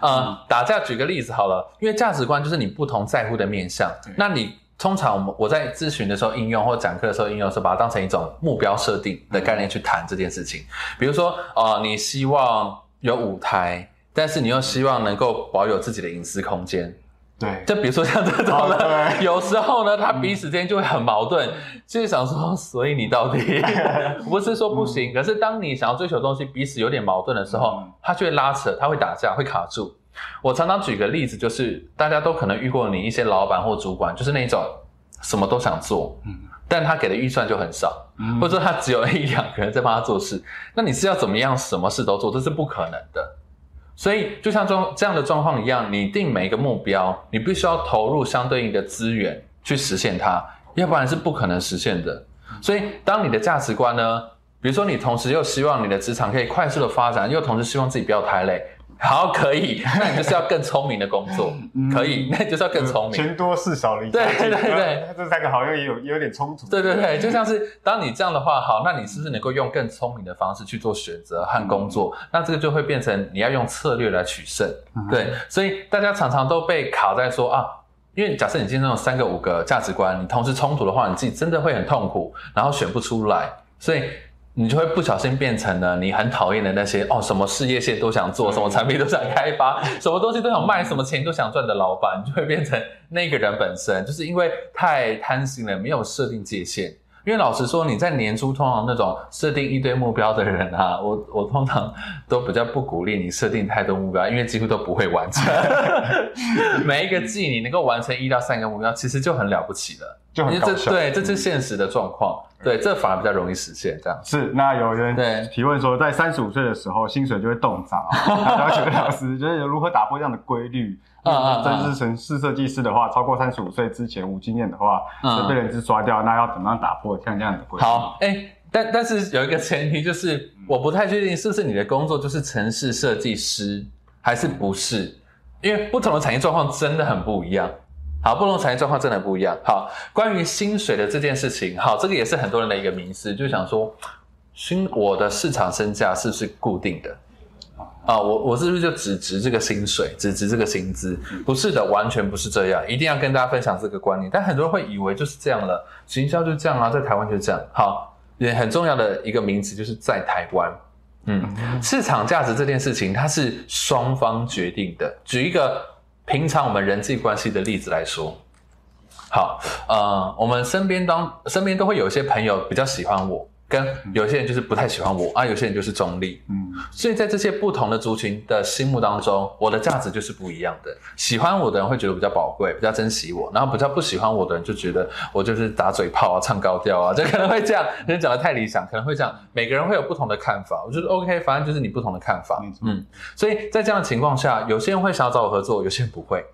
嗯，打架举个例子好了，因为价值观就是你不同在乎的面向，那你。通常我们我在咨询的时候应用或讲课的时候应用是把它当成一种目标设定的概念去谈这件事情。比如说，呃，你希望有舞台，但是你又希望能够保有自己的隐私空间。对，就比如说像这种 的，有时候呢，他彼此之间就会很矛盾，就是想说，所以你到底 不是说不行，可是当你想要追求东西，彼此有点矛盾的时候，他就会拉扯，他会打架，会卡住。我常常举个例子，就是大家都可能遇过你一些老板或主管，就是那种什么都想做，嗯，但他给的预算就很少，或者说他只有一两个人在帮他做事，那你是要怎么样什么事都做，这是不可能的。所以就像状这样的状况一样，你定每一个目标，你必须要投入相对应的资源去实现它，要不然是不可能实现的。所以当你的价值观呢，比如说你同时又希望你的职场可以快速的发展，又同时希望自己不要太累。好，可以，那你就是要更聪明的工作，可以，那你就是要更聪明。钱多事少离家近。对对对，这三个好像也有也有点冲突。对对对，就像是当你这样的话，好，那你是不是能够用更聪明的方式去做选择和工作？那这个就会变成你要用策略来取胜。对，所以大家常常都被卡在说啊，因为假设你今天有三个五个价值观，你同时冲突的话，你自己真的会很痛苦，然后选不出来，所以。你就会不小心变成了你很讨厌的那些哦，什么事业线都想做，什么产品都想开发，什么东西都想卖，什么钱都想赚的老板，你就会变成那个人本身，就是因为太贪心了，没有设定界限。因为老实说，你在年初通常那种设定一堆目标的人啊，我我通常都比较不鼓励你设定太多目标，因为几乎都不会完成。每一个季你能够完成一到三个目标，其实就很了不起了。就很搞笑，对，这是现实的状况，对，这反而比较容易实现。这样是，那有人提问说，在三十五岁的时候，薪水就会动涨啊？要请问老师，就是如何打破这样的规律？啊啊！真是城市设计师的话，超过三十五岁之前无经验的话，会被人资刷掉。那要怎么样打破像这样的规律？好，哎，但但是有一个前提，就是我不太确定是不是你的工作就是城市设计师，还是不是？因为不同的产业状况真的很不一样。好，不同产业状况真的不一样。好，关于薪水的这件事情，好，这个也是很多人的一个迷思，就想说，薪我的市场身价是不是固定的？啊，我我是不是就只值这个薪水，只值这个薪资？不是的，完全不是这样。一定要跟大家分享这个观念。但很多人会以为就是这样了，行销就这样啊，在台湾就这样。好，也很重要的一个名词就是在台湾，嗯，市场价值这件事情它是双方决定的。举一个。平常我们人际关系的例子来说，好，呃，我们身边当身边都会有一些朋友比较喜欢我。跟有些人就是不太喜欢我啊，有些人就是中立，嗯，所以在这些不同的族群的心目当中，我的价值就是不一样的。喜欢我的人会觉得比较宝贵，比较珍惜我，然后比较不喜欢我的人就觉得我就是打嘴炮啊，唱高调啊，就可能会这样。人讲的太理想，可能会这样。每个人会有不同的看法，我觉得 OK，反正就是你不同的看法，嗯。所以在这样的情况下，有些人会想要找我合作，有些人不会。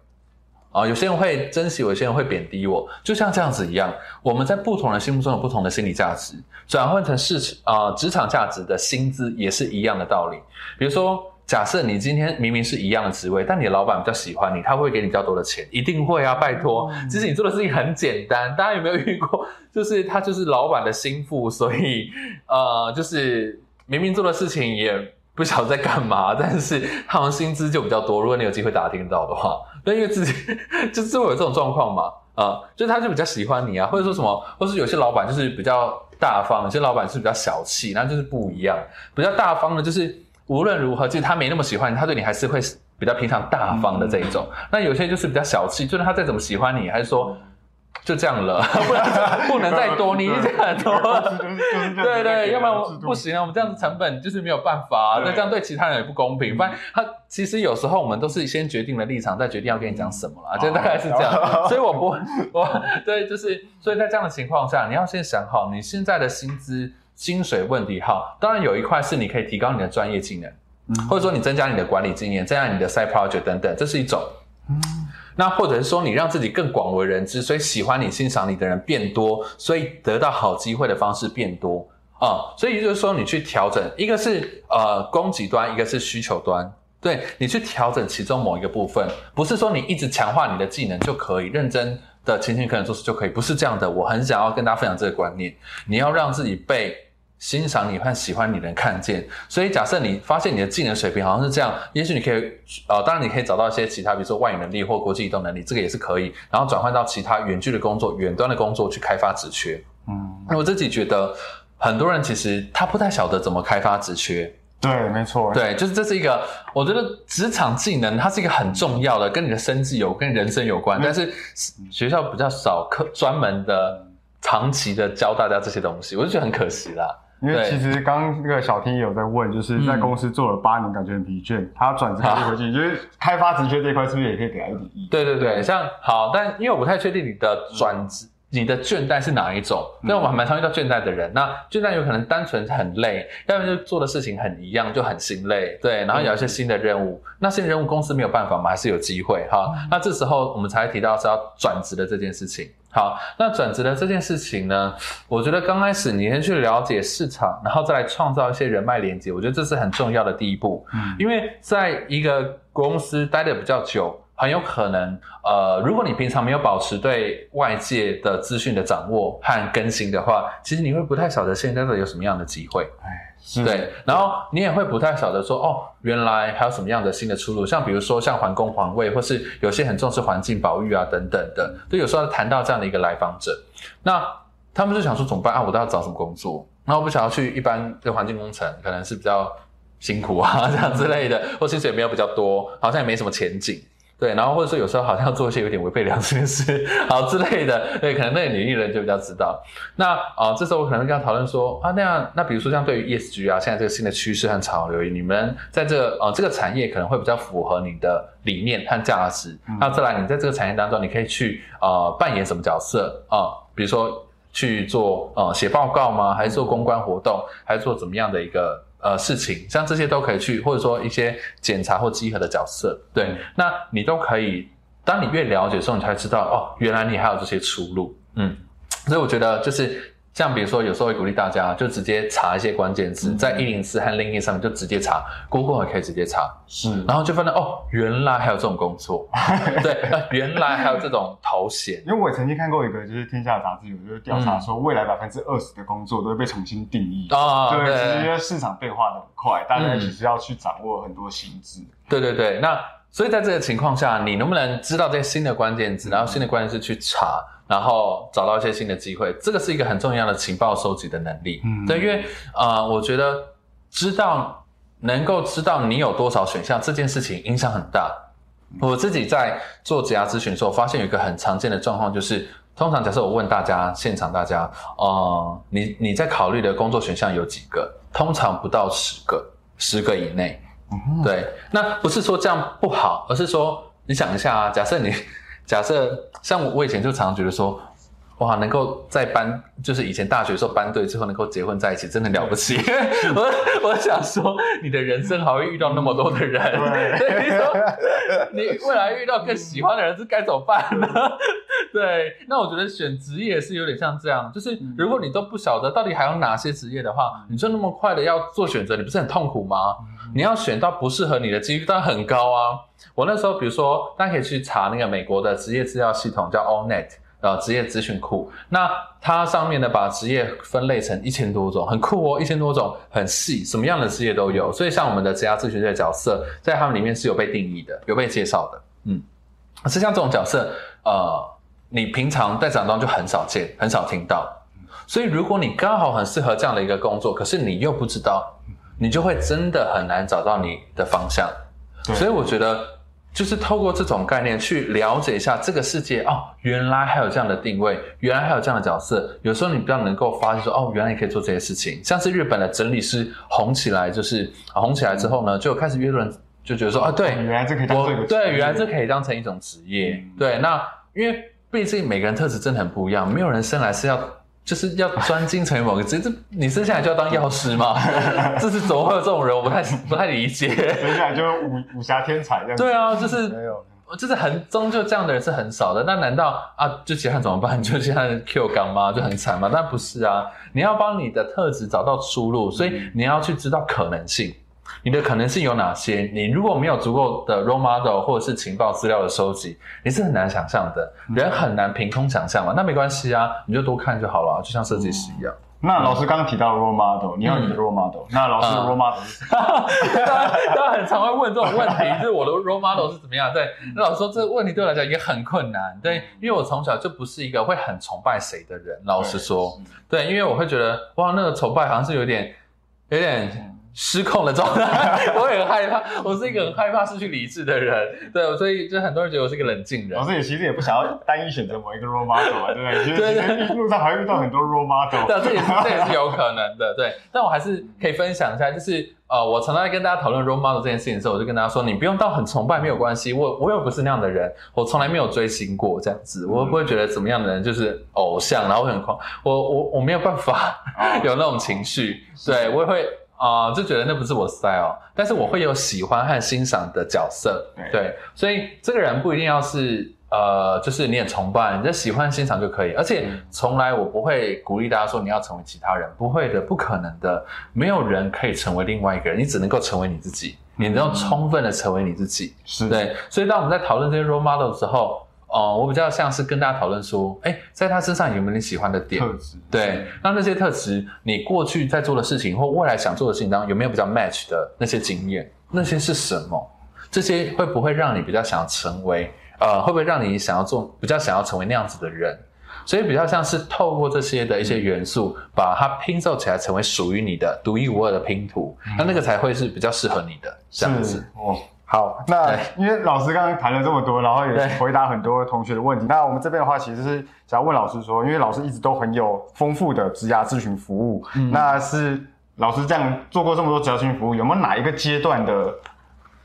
啊，有些人会珍惜我，有些人会贬低我，就像这样子一样。我们在不同人心目中有不同的心理价值，转换成市场啊职场价值的薪资也是一样的道理。比如说，假设你今天明明是一样的职位，但你的老板比较喜欢你，他会给你比较多的钱，一定会啊，拜托。其实你做的事情很简单，大家有没有遇过？就是他就是老板的心腹，所以呃，就是明明做的事情也不晓得在干嘛，但是他们薪资就比较多。如果你有机会打听到的话。那因为自己就是会有这种状况嘛，啊，就是他就比较喜欢你啊，或者说什么，或是有些老板就是比较大方，有些老板是比较小气，那就是不一样。比较大方的，就是无论如何，其实他没那么喜欢你，他对你还是会比较平常大方的这一种。那有些就是比较小气，就是他再怎么喜欢你，还是说。就这样了，不能不能再多，你已经很多 了。对对，要不然不行啊，我们这样子成本就是没有办法，那这样对其他人也不公平。反正他其实有时候我们都是先决定了立场，再决定要跟你讲什么了，就大概是这样。所以我不我对，就是所以在这样的情况下，你要先想好你现在的薪资薪水问题。哈，当然有一块是你可以提高你的专业技能，或者说你增加你的管理经验，增加你的 side project 等等，这是一种。那或者是说你让自己更广为人知，所以喜欢你、欣赏你的人变多，所以得到好机会的方式变多啊。所以就是说你去调整，一个是呃供给端，一个是需求端，对你去调整其中某一个部分，不是说你一直强化你的技能就可以，认真的勤勤恳恳做事就可以，不是这样的。我很想要跟大家分享这个观念，你要让自己被。欣赏你和喜欢你的人看见，所以假设你发现你的技能水平好像是这样，也许你可以，呃，当然你可以找到一些其他，比如说外语能力或国际移动能力，这个也是可以，然后转换到其他远距的工作、远端的工作去开发职缺。嗯，那我自己觉得，很多人其实他不太晓得怎么开发职缺。对，没错。对，就是这是一个，我觉得职场技能它是一个很重要的，跟你的生计有、跟人生有关，但是学校比较少课专门的、长期的教大家这些东西，我就觉得很可惜啦。因为其实刚那个小天也有在问，就是在公司做了八年，感觉很疲倦，他转职回去，就是开发职缺这一块，是不是也可以给他一点意对对对，像好，但因为我不太确定你的转职，你的倦怠是哪一种？那我们还蛮常遇到倦怠的人。那倦怠有可能单纯很累，要不然就做的事情很一样，就很心累。对，然后有一些新的任务，那新的任务公司没有办法吗？还是有机会哈？那这时候我们才提到是要转职的这件事情。好，那转职的这件事情呢，我觉得刚开始你先去了解市场，然后再来创造一些人脉连接，我觉得这是很重要的第一步。嗯，因为在一个公司待的比较久。很有可能，呃，如果你平常没有保持对外界的资讯的掌握和更新的话，其实你会不太晓得现在的有什么样的机会，哎，对，然后你也会不太晓得说，哦，原来还有什么样的新的出路，像比如说像环工环卫，或是有些很重视环境保育啊等等的，都有时候谈到这样的一个来访者，那他们就想说怎么办啊？我都要找什么工作？那我不想要去一般的环境工程，可能是比较辛苦啊 这样之类的，或薪水也没有比较多，好像也没什么前景。对，然后或者说有时候好像要做一些有点违背良心的事，好之类的，对，可能那个女艺人就比较知道。那啊，这时候我可能会跟他讨论说啊，那样，那比如说像对于 ESG 啊，现在这个新的趋势和潮流，你们在这个呃这个产业可能会比较符合你的理念和价值。那再来，你在这个产业当中，你可以去呃扮演什么角色啊？比如说去做呃写报告吗？还是做公关活动？还是做怎么样的一个？呃，事情像这些都可以去，或者说一些检查或稽核的角色，对，那你都可以。当你越了解的时候，你才知道哦，原来你还有这些出路，嗯，所以我觉得就是。像比如说，有时候会鼓励大家就直接查一些关键字，在一零四和 LinkedIn 上面就直接查，Google 也可以直接查，是，然后就发现哦，原来还有这种工作，对，原来还有这种头衔。因为我曾经看过一个，就是天下杂志有就是调查说，未来百分之二十的工作都会被重新定义。啊，对，其实因为市场变化的很快，大家其实要去掌握很多新知。对对对，那所以在这个情况下，你能不能知道这些新的关键字，然后新的关键字去查？然后找到一些新的机会，这个是一个很重要的情报收集的能力。嗯，对，因为呃，我觉得知道能够知道你有多少选项这件事情影响很大。我自己在做职涯咨询的时候，发现有一个很常见的状况，就是通常假设我问大家，现场大家，呃，你你在考虑的工作选项有几个？通常不到十个，十个以内。嗯，对，那不是说这样不好，而是说你想一下啊，假设你。假设像我，我以前就常常觉得说，哇，能够在班，就是以前大学时候班队之后能够结婚在一起，真的了不起。我我想说，你的人生还会遇到那么多的人，你说你未来遇到更喜欢的人是该怎么办呢？对，那我觉得选职业是有点像这样，就是如果你都不晓得到底还有哪些职业的话，你就那么快的要做选择，你不是很痛苦吗？你要选到不适合你的几率当然很高啊。我那时候，比如说，大家可以去查那个美国的职业资料系统，叫 AllNet，呃，职业资讯库。那它上面呢，把职业分类成一千多种，很酷哦，一千多种，很细，什么样的职业都有。所以，像我们的职业咨询这个角色，在他们里面是有被定义的，有被介绍的。嗯，是像这种角色，呃，你平常在展中就很少见，很少听到。所以，如果你刚好很适合这样的一个工作，可是你又不知道，你就会真的很难找到你的方向。所以，我觉得。就是透过这种概念去了解一下这个世界哦，原来还有这样的定位，原来还有这样的角色。有时候你比较能够发现说，哦，原来你可以做这些事情。像是日本的整理师红起来，就是红起来之后呢，就开始越多人就觉得说，啊，对，原来这可以当对，原来这可以当成一种职业。对，那因为毕竟每个人特质真的很不一样，没有人生来是要。就是要专精成为某个职业，这你生下来就要当药师吗？这是怎么会有这种人？我不太不太理解。生下来就武武侠天才这样。对啊，就是没有，就是很终究这样的人是很少的。那难道啊，就其他怎么办？就其他人 Q 刚吗？就很惨吗？但不是啊，你要帮你的特质找到出路，所以你要去知道可能性。你的可能性有哪些？你如果没有足够的 role model 或者是情报资料的收集，你是很难想象的。人很难凭空想象嘛？那没关系啊，你就多看就好了，就像设计师一样。那老师刚刚提到 role model，你要你的 role model，那老师的 role model 是？大家很常会问这种问题，就是我的 role model 是怎么样？对，那老师说这个问题对我来讲也很困难。对，因为我从小就不是一个会很崇拜谁的人。老实说，对，因为我会觉得哇，那个崇拜好像是有点，有点。失控的状态，我也很害怕。我是一个很害怕失去理智的人，对，所以就很多人觉得我是一个冷静人。老师也其实也不想要单一选择某一个 role model 啊，对不对？其实路上还会遇到很多 role model。对，这也是这也是有可能的，对。但我还是可以分享一下，就是呃，我常常在跟大家讨论 role model 这件事情的时候，我就跟大家说，你不用到很崇拜没有关系，我我又不是那样的人，我从来没有追星过这样子，我不会觉得怎么样的人就是偶像，然后很狂，我我我没有办法 有那种情绪，对我也会啊、就觉得那不是我 style，但是我会有喜欢和欣赏的角色，对。对，所以这个人不一定要是呃，就是你很崇拜，你就喜欢欣赏就可以。而且从来我不会鼓励大家说你要成为其他人，不会的，不可能的，没有人可以成为另外一个人，你只能够成为你自己，你能够充分的成为你自己。是，对，所以当我们在讨论这些 role model 的时候，哦、我比较像是跟大家讨论说，哎，在他身上有没有你喜欢的点？特质，对，那那些特质，你过去在做的事情或未来想做的事情当中，有没有比较 match 的那些经验？那些是什么？这些会不会让你比较想要成为？呃，会不会让你想要做比较想要成为那样子的人？所以比较像是透过这些的一些元素，把它拼凑起来，成为属于你的独一无二的拼图。那那个才会是比较适合你的这样子。哦。好，那因为老师刚刚谈了这么多，然后也对。回答很多同学的问题。那我们这边的话，其实是想要问老师说，因为老师一直都很有丰富的职涯咨询服务，嗯。那是老师这样做过这么多职涯咨询服务，有没有哪一个阶段的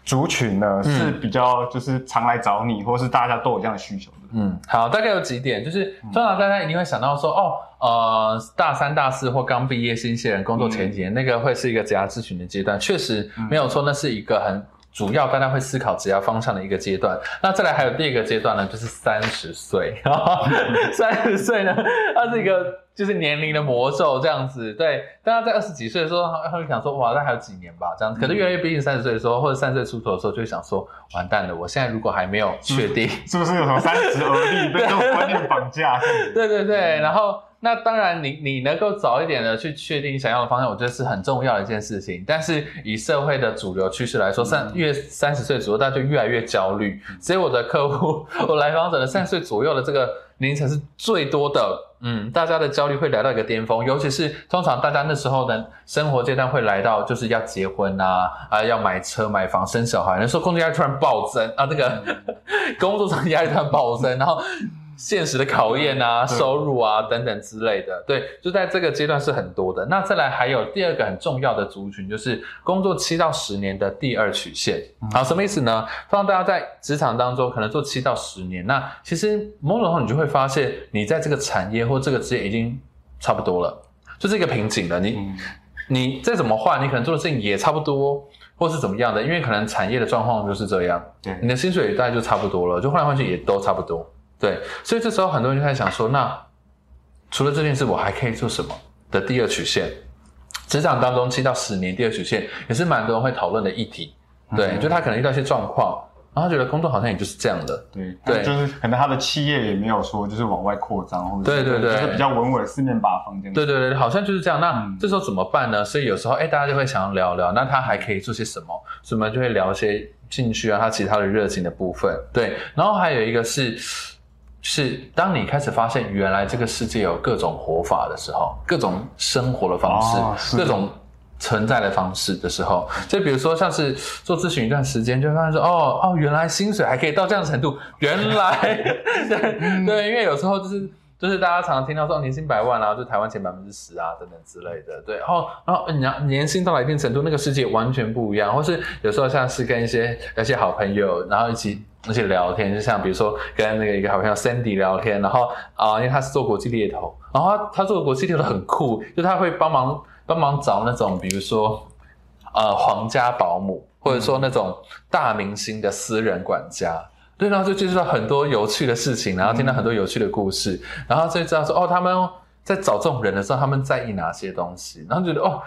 族群呢、嗯。是比较就是常来找你，或是大家都有这样的需求的？嗯，好，大概有几点，就是通常大家一定会想到说，哦，呃，大三、大四或刚毕业新鲜人工作前几年，那个会是一个职涯咨询的阶段，确实没有错，那是一个很主要大家会思考职业方向的一个阶段。那再来还有第二个阶段呢，就是三十岁，三十岁呢，它是一个就是年龄的魔咒这样子。对，大家在二十几岁的时候，他会想说，哇，那还有几年吧，这样子。可是越来越逼近三十岁的时候，或者三十岁出头的时候，就会想说，完蛋了，我现在如果还没有确定。是不是有什么三十而立 被这种观念绑架？对对对，然后那当然你你能够早一点的去确定你想要的方向，我觉得是很重要的一件事情。但是以社会的主流趋势来说，三越三十岁左右，大家就越来越焦虑。所以我的客户，我来访者的三十岁左右的这个年龄层是最多的。嗯，大家的焦虑会来到一个巅峰，尤其是通常大家那时候的生活阶段会来到，就是要结婚啊，啊要买车、买房、生小孩，那时候工作压力突然暴增啊，那个 工作上压力突然暴增，然后现实的考验啊、收入啊等等之类的，对，就在这个阶段是很多的。那再来还有第二个很重要的族群，就是工作七到十年的第二曲线。好，什么意思呢？通常大家在职场当中可能做七到十年，那其实某种程度你就会发现，你在这个产业或这个职业已经差不多了，就是一个瓶颈了。你、嗯你再怎么换，你可能做的事情也差不多。或是怎么样的，因为可能产业的状况就是这样，对你的薪水大概就差不多了，就换来换去也都差不多。对，所以这时候很多人就开始想说，那除了这件事，我还可以做什么的第二曲线？职场当中七到十年第二曲线也是蛮多人会讨论的议题。对，嗯就他可能遇到一些状况，然后他觉得工作好像也就是这样的。对对就是可能他的企业也没有说就是往外扩张，或者是对对对就是比较稳稳四面八方这样子。对对对，好像就是这样。那、嗯这时候怎么办呢？所以有时候，哎，大家就会想要聊聊，那他还可以做些什么？所以我们就会聊一些兴趣啊，他其他的热情的部分。对，然后还有一个是，是当你开始发现原来这个世界有各种活法的时候，各种生活的方式，哦各种。存在的方式的时候，就比如说像是做咨询一段时间，就会发现说，哦哦，原来薪水还可以到这样的程度，原来 对对，因为有时候就是就是大家常常听到说哦年薪百万啊，就台湾前百分之十啊等等之类的，对，然后然后年年薪到了一定程度，那个世界完全不一样，或是有时候像是跟一些那些好朋友，然后一起而且聊天，就像比如说跟那个一个好朋友 Sandy 聊天，然后啊、因为他是做国际猎头，然后他他做国际猎头很酷，就他会帮忙帮忙找那种比如说呃皇家保姆，或者说那种大明星的私人管家。对，然后就接触到很多有趣的事情，然后听到很多有趣的故事，然后就知道说哦，他们在找这种人的时候，他们在意哪些东西，然后觉得哦，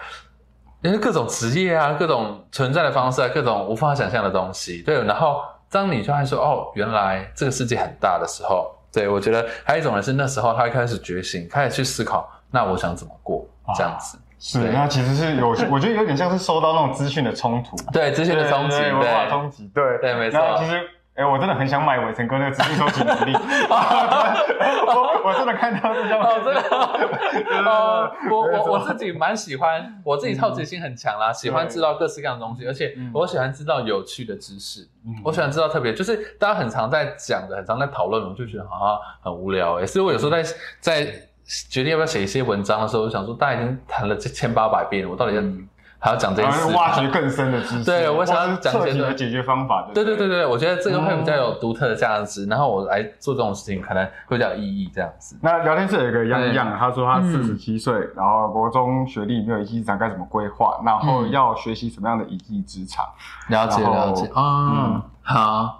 因为各种职业啊，各种存在的方式啊，各种无法想象的东西，对，然后当你突然说哦，原来这个世界很大的时候，对我觉得还有一种人是那时候他开始觉醒，开始去思考，那我想怎么过这样子，是，对。那其实是有，我觉得有点像是受到那种资讯的冲突，对资讯的冲击，对对文化冲击，对。对没错。然后其实，哎，我真的很想买伟成哥那个资讯收集能力，我我真的看到这张，哦，真的，哦，我我我自己蛮喜欢，我自己好奇心很强啦，喜欢知道各式各样的东西，而且嗯。我喜欢知道有趣的知识，嗯。我喜欢知道特别，就是大家很常在讲的，很常在讨论，我就觉得好像很无聊哎，所以我有时候在在决定要不要写一些文章的时候，我想说，大家已经谈了这千八百遍了，我到底要嗯还要讲这些。挖掘更深的知识，对我想要讲一些彻底的解决方法。对对对对对，我觉得这个会比较有独特的价值，然后我来做这种事情可能会比较有意义这样子。那聊天室有一个对样样，他说他嗯四十七岁，然后国中学历没有一技之长，该怎么规划？然后嗯要学习什么样的一技之长？了解了解，嗯，好，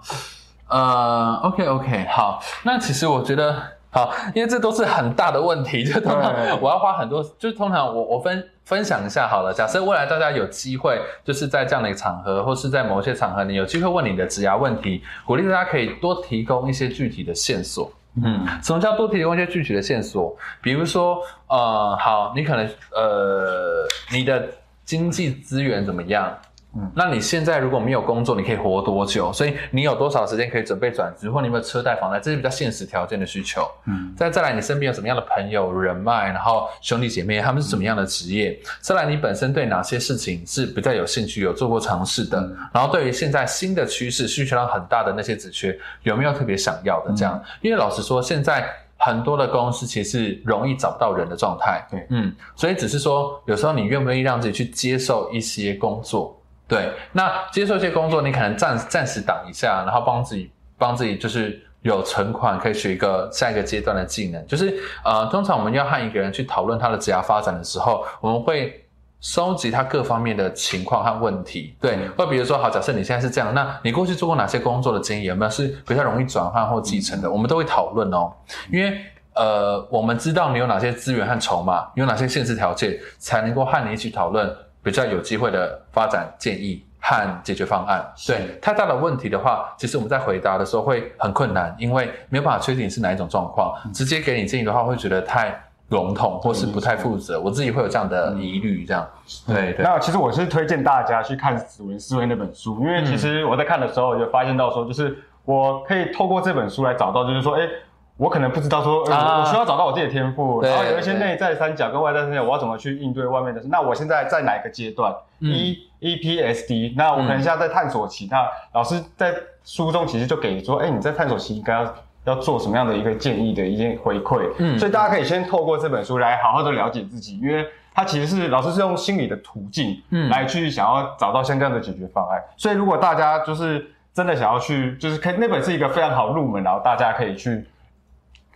呃，OK OK，好，那其实我觉得。好，因为这都是很大的问题，就通常我要花很多，就是通常我我分分享一下好了。假设未来大家有机会，就是在这样的一个场合，或是在某些场合，你有机会问你的职涯问题，鼓励大家可以多提供一些具体的线索。嗯，什么叫多提供一些具体的线索？比如说，呃，好，你可能呃，你的经济资源怎么样？嗯那你现在如果没有工作，你可以活多久？所以你有多少时间可以准备转职，或你有没有车贷、房贷，这是比较现实条件的需求。嗯，再再来，你身边有什么样的朋友、人脉，然后兄弟姐妹，他们是什么样的职业？再来，你本身对哪些事情是比较有兴趣、有做过尝试的？然后对于现在新的趋势、需求量很大的那些职缺，有没有特别想要的？这样，因为老实说，现在很多的公司其实是容易找不到人的状态。对嗯，所以只是说，有时候你愿不愿意让自己去接受一些工作？对，那接受一些工作，你可能暂暂时挡一下，然后帮自己帮自己就是有存款，可以学一个下一个阶段的技能。就是呃，通常我们要和一个人去讨论他的职业发展的时候，我们会收集他各方面的情况和问题。对，或比如说，好，假设你现在是这样，那你过去做过哪些工作的经验？有没有是比较容易转换或继承的？我们都会讨论哦，因为。呃，我们知道你有哪些资源和筹码，有哪些现实条件，才能够和你一起讨论比较有机会的发展建议和解决方案。对，太大的问题的话，其实我们在回答的时候会很困难，因为没有办法确定是哪一种状况，直接给你建议的话，会觉得太笼统或是不太负责。我自己会有这样的疑虑，这样。对对，那其实我是推荐大家去看《死文思维》那本书，因为其实我在看的时候就发现到说，就是我可以透过这本书来找到，就是说，哎。我可能不知道说，我需要找到我自己的天赋，对然后有一些内在三角跟外在三角，我要怎么去应对外面的事？那我现在在哪个阶段？嗯一 EPSD，那我可能现在在探索期。那老师在书中其实就给说，哎，你在探索期应该要要做什么样的一个建议的一些回馈？嗯所以大家可以先透过这本书来好好的了解自己，因为它其实是老师是用心理的途径，嗯来去想要找到像这样的解决方案。所以如果大家就是真的想要去，就是可以那本是一个非常好入门，然后大家可以去。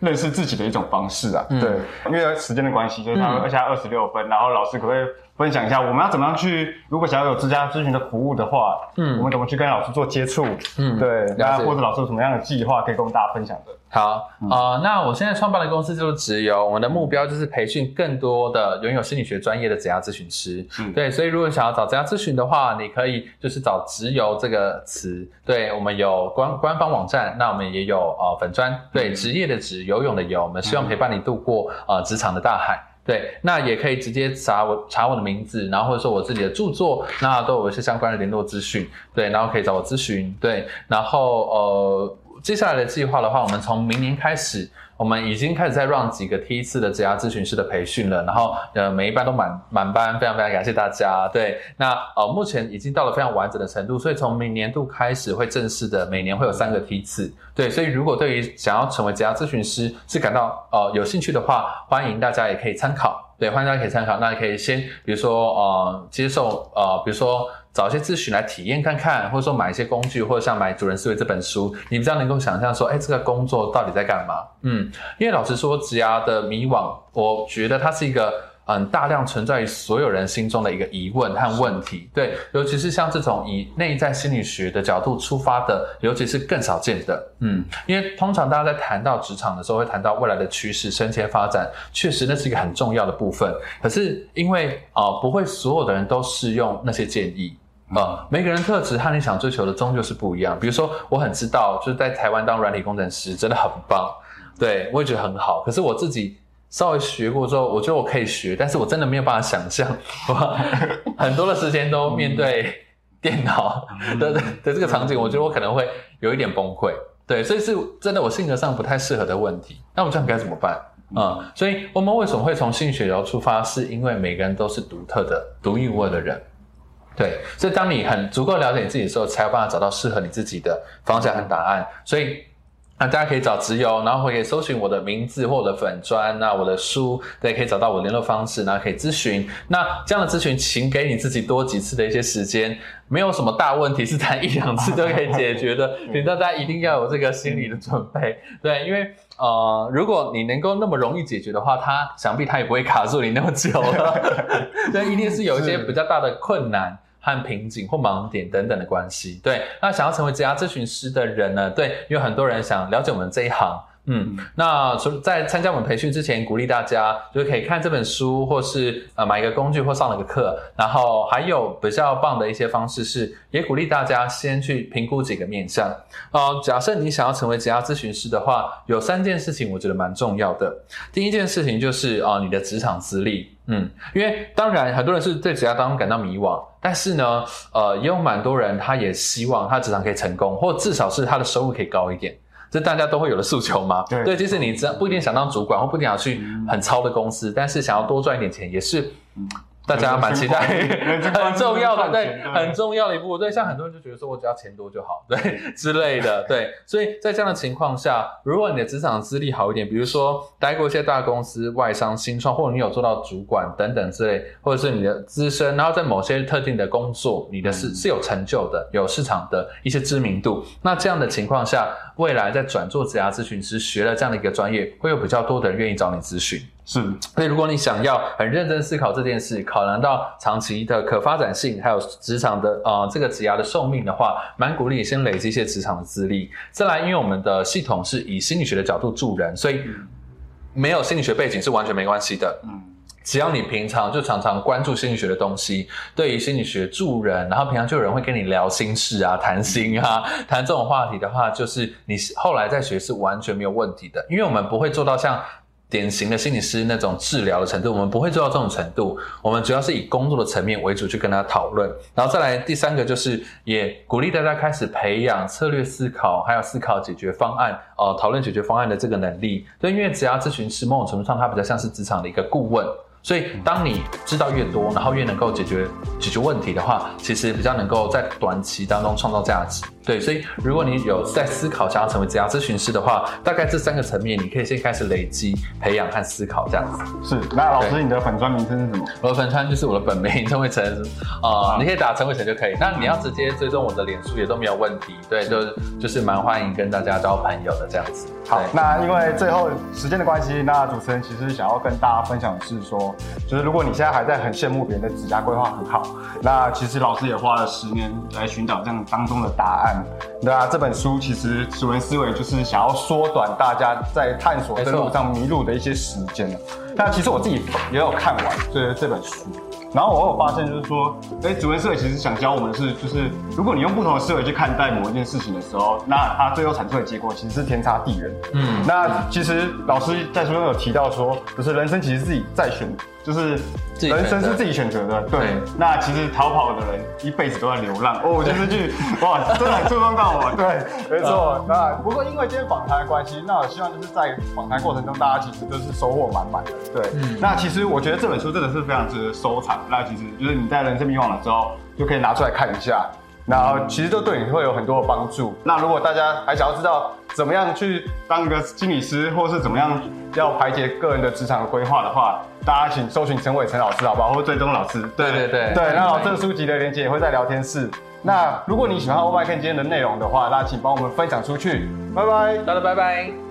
认识自己的一种方式啊，嗯。对，因为时间的关系，就是他们而且二十六分，然后老师可不可以分享一下，我们要怎么样去，如果想要有自家咨询的服务的话，嗯我们怎么去跟老师做接触？嗯对，那或者老师有什么样的计划可以跟我们大家分享的？好，呃，那我现在创办的公司就是直邮，我们的目标就是培训更多的拥有心理学专业的职涯咨询师。嗯对，所以如果想要找职涯咨询的话，你可以就是找直邮这个词。对，我们有官官方网站，那我们也有呃粉砖，对，职业的职，游泳的游，我们希望陪伴你度过呃职场的大海。对，那也可以直接查我查我的名字，然后或者说我自己的著作，那都有一些相关的联络资讯。对，然后可以找我咨询。对，然后呃。接下来的计划的话，我们从明年开始，我们已经开始在 run 几个梯次的职涯咨询师的培训了，然后呃每一班都满满班，非常非常感谢大家。对，那呃目前已经到了非常完整的程度，所以从明年度开始会正式的每年会有三个梯次。对，所以如果对于想要成为职涯咨询师是感到呃有兴趣的话，欢迎大家也可以参考。对，欢迎大家可以参考。那可以先比如说呃接受呃比如说。找一些咨询来体验看看，或者说买一些工具，或者像买《主人思维》这本书，你比较能够想象说，哎，这个工作到底在干嘛？嗯，因为老实说，职涯的迷惘，我觉得它是一个嗯大量存在于所有人心中的一个疑问和问题。对，尤其是像这种以内在心理学的角度出发的，尤其是更少见的。嗯，因为通常大家在谈到职场的时候，会谈到未来的趋势、升迁发展，确实那是一个很重要的部分。可是因为啊、不会所有的人都适用那些建议。呃，每个人特质和你想追求的终究是不一样。比如说，我很知道，就是在台湾当软体工程师真的很棒，对我也觉得很好。可是我自己稍微学过之后，我觉得我可以学，但是我真的没有办法想象，我 很多的时间都面对电脑的的这个场景，我觉得我可能会有一点崩溃。对，所以是真的我性格上不太适合的问题。那我这样该怎么办？嗯，所以我们为什么会从心理学角度出发？是因为每个人都是独特的、独一无二的人。对，所以当你很足够了解你自己的时候，才有办法找到适合你自己的方向和答案。所以，那大家可以找直邮，然后可以搜寻我的名字或我的粉砖，那我的书，对，可以找到我的联络方式，然后可以咨询。那这样的咨询，请给你自己多几次的一些时间，没有什么大问题是谈一两次就可以解决的，请大家一定要有这个心理的准备。对，因为呃，如果你能够那么容易解决的话，他想必他也不会卡住你那么久了。对，一定是有一些比较大的困难。和瓶颈或盲点等等的关系，对。那想要成为职涯咨询师的人呢？对，因为很多人想了解我们这一行。嗯，那除在参加我们培训之前，鼓励大家就是可以看这本书，或是呃买一个工具或上了个课。然后还有比较棒的一些方式是，也鼓励大家先去评估几个面向。呃，假设你想要成为职业咨询师的话，有三件事情我觉得蛮重要的。第一件事情就是啊，你的职场资历。嗯，因为当然很多人是对职业当中感到迷惘，但是呢，呃，也有蛮多人他也希望他职场可以成功，或至少是他的收入可以高一点。这大家都会有的诉求嘛？对，就是你只不一定想当主管，或不一定想去很超的公司，但是想要多赚一点钱，也是。大家蛮期待，很重要的，对，很重要的一步。对，像很多人就觉得说，我只要钱多就好，对之类的，对。所以在这样的情况下，如果你的职场资历好一点，比如说待过一些大公司、外商、新创，或者你有做到主管等等之类，或者是你的资深，然后在某些特定的工作，你的是是有成就的，有市场的一些知名度。那这样的情况下，未来在转做职涯咨询师，学了这样的一个专业，会有比较多的人愿意找你咨询。是，所以如果你想要很认真思考这件事，考量到长期的可发展性，还有职场的呃这个职涯的寿命的话，蛮鼓励你先累积一些职场的资历。再来，因为我们的系统是以心理学的角度助人，所以没有心理学背景是完全没关系的。嗯，只要你平常就常常关注心理学的东西，对于心理学助人，然后平常就有人会跟你聊心事啊、谈心啊、谈这种话题的话，就是你后来再学是完全没有问题的，因为我们不会做到像。典型的心理师那种治疗的程度，我们不会做到这种程度。我们主要是以工作的层面为主去跟他讨论，然后再来第三个就是也鼓励大家开始培养策略思考，还有思考解决方案，呃，讨论解决方案的这个能力。对，因为职涯咨询师某种程度上，他比较像是职场的一个顾问。所以，当你知道越多，然后越能够解决解决问题的话，其实比较能够在短期当中创造价值。对，所以如果你有在思考想要成为职业咨询师的话，大概这三个层面，你可以先开始累积、培养和思考这样子。是，那老师，你的粉砖名称是什么？我的粉砖就是我的本名陈伟成啊，你可以打陈伟成就可以。那你要直接追踪我的脸书也都没有问题。对，就就是蛮欢迎跟大家交朋友的这样子。好，那因为最后时间的关系，那主持人其实想要跟大家分享的是说。就是如果你现在还在很羡慕别人的指甲规划很好，那其实老师也花了十年来寻找这样当中的答案。那，这本书其实主人思维就是想要缩短大家在探索生路上迷路的一些时间那其实我自己也有看完这这本书。然后我有发现，就是说，哎，主人思维其实想教我们的是，就是如果你用不同的思维去看待某一件事情的时候，那它最后产出的结果其实是天差地远。嗯，那其实老师在书中有提到说，就是人生其实自己在选，就是人生是自己选择的。对，那其实逃跑的人一辈子都在流浪。哦，我觉得这句哇，真的很触动到我。对，没错。那不过因为今天访谈的关系，那我希望就是在访谈过程中，大家其实都是收获满满的。对，那其实我觉得这本书真的是非常值得收藏。那其实就是你在人生迷惘的时候，就可以拿出来看一下，然后其实都对你会有很多的帮助。那如果大家还想要知道怎么样去当一个心理师，或是怎么样要排解个人的职场规划的话，大家请搜寻陈伟成老师好不好？或追踪老师。对对对对。那这个书籍的链接也会在聊天室。那如果你喜欢 o m 看今天的内容的话，那请帮我们分享出去。拜拜，大家拜拜。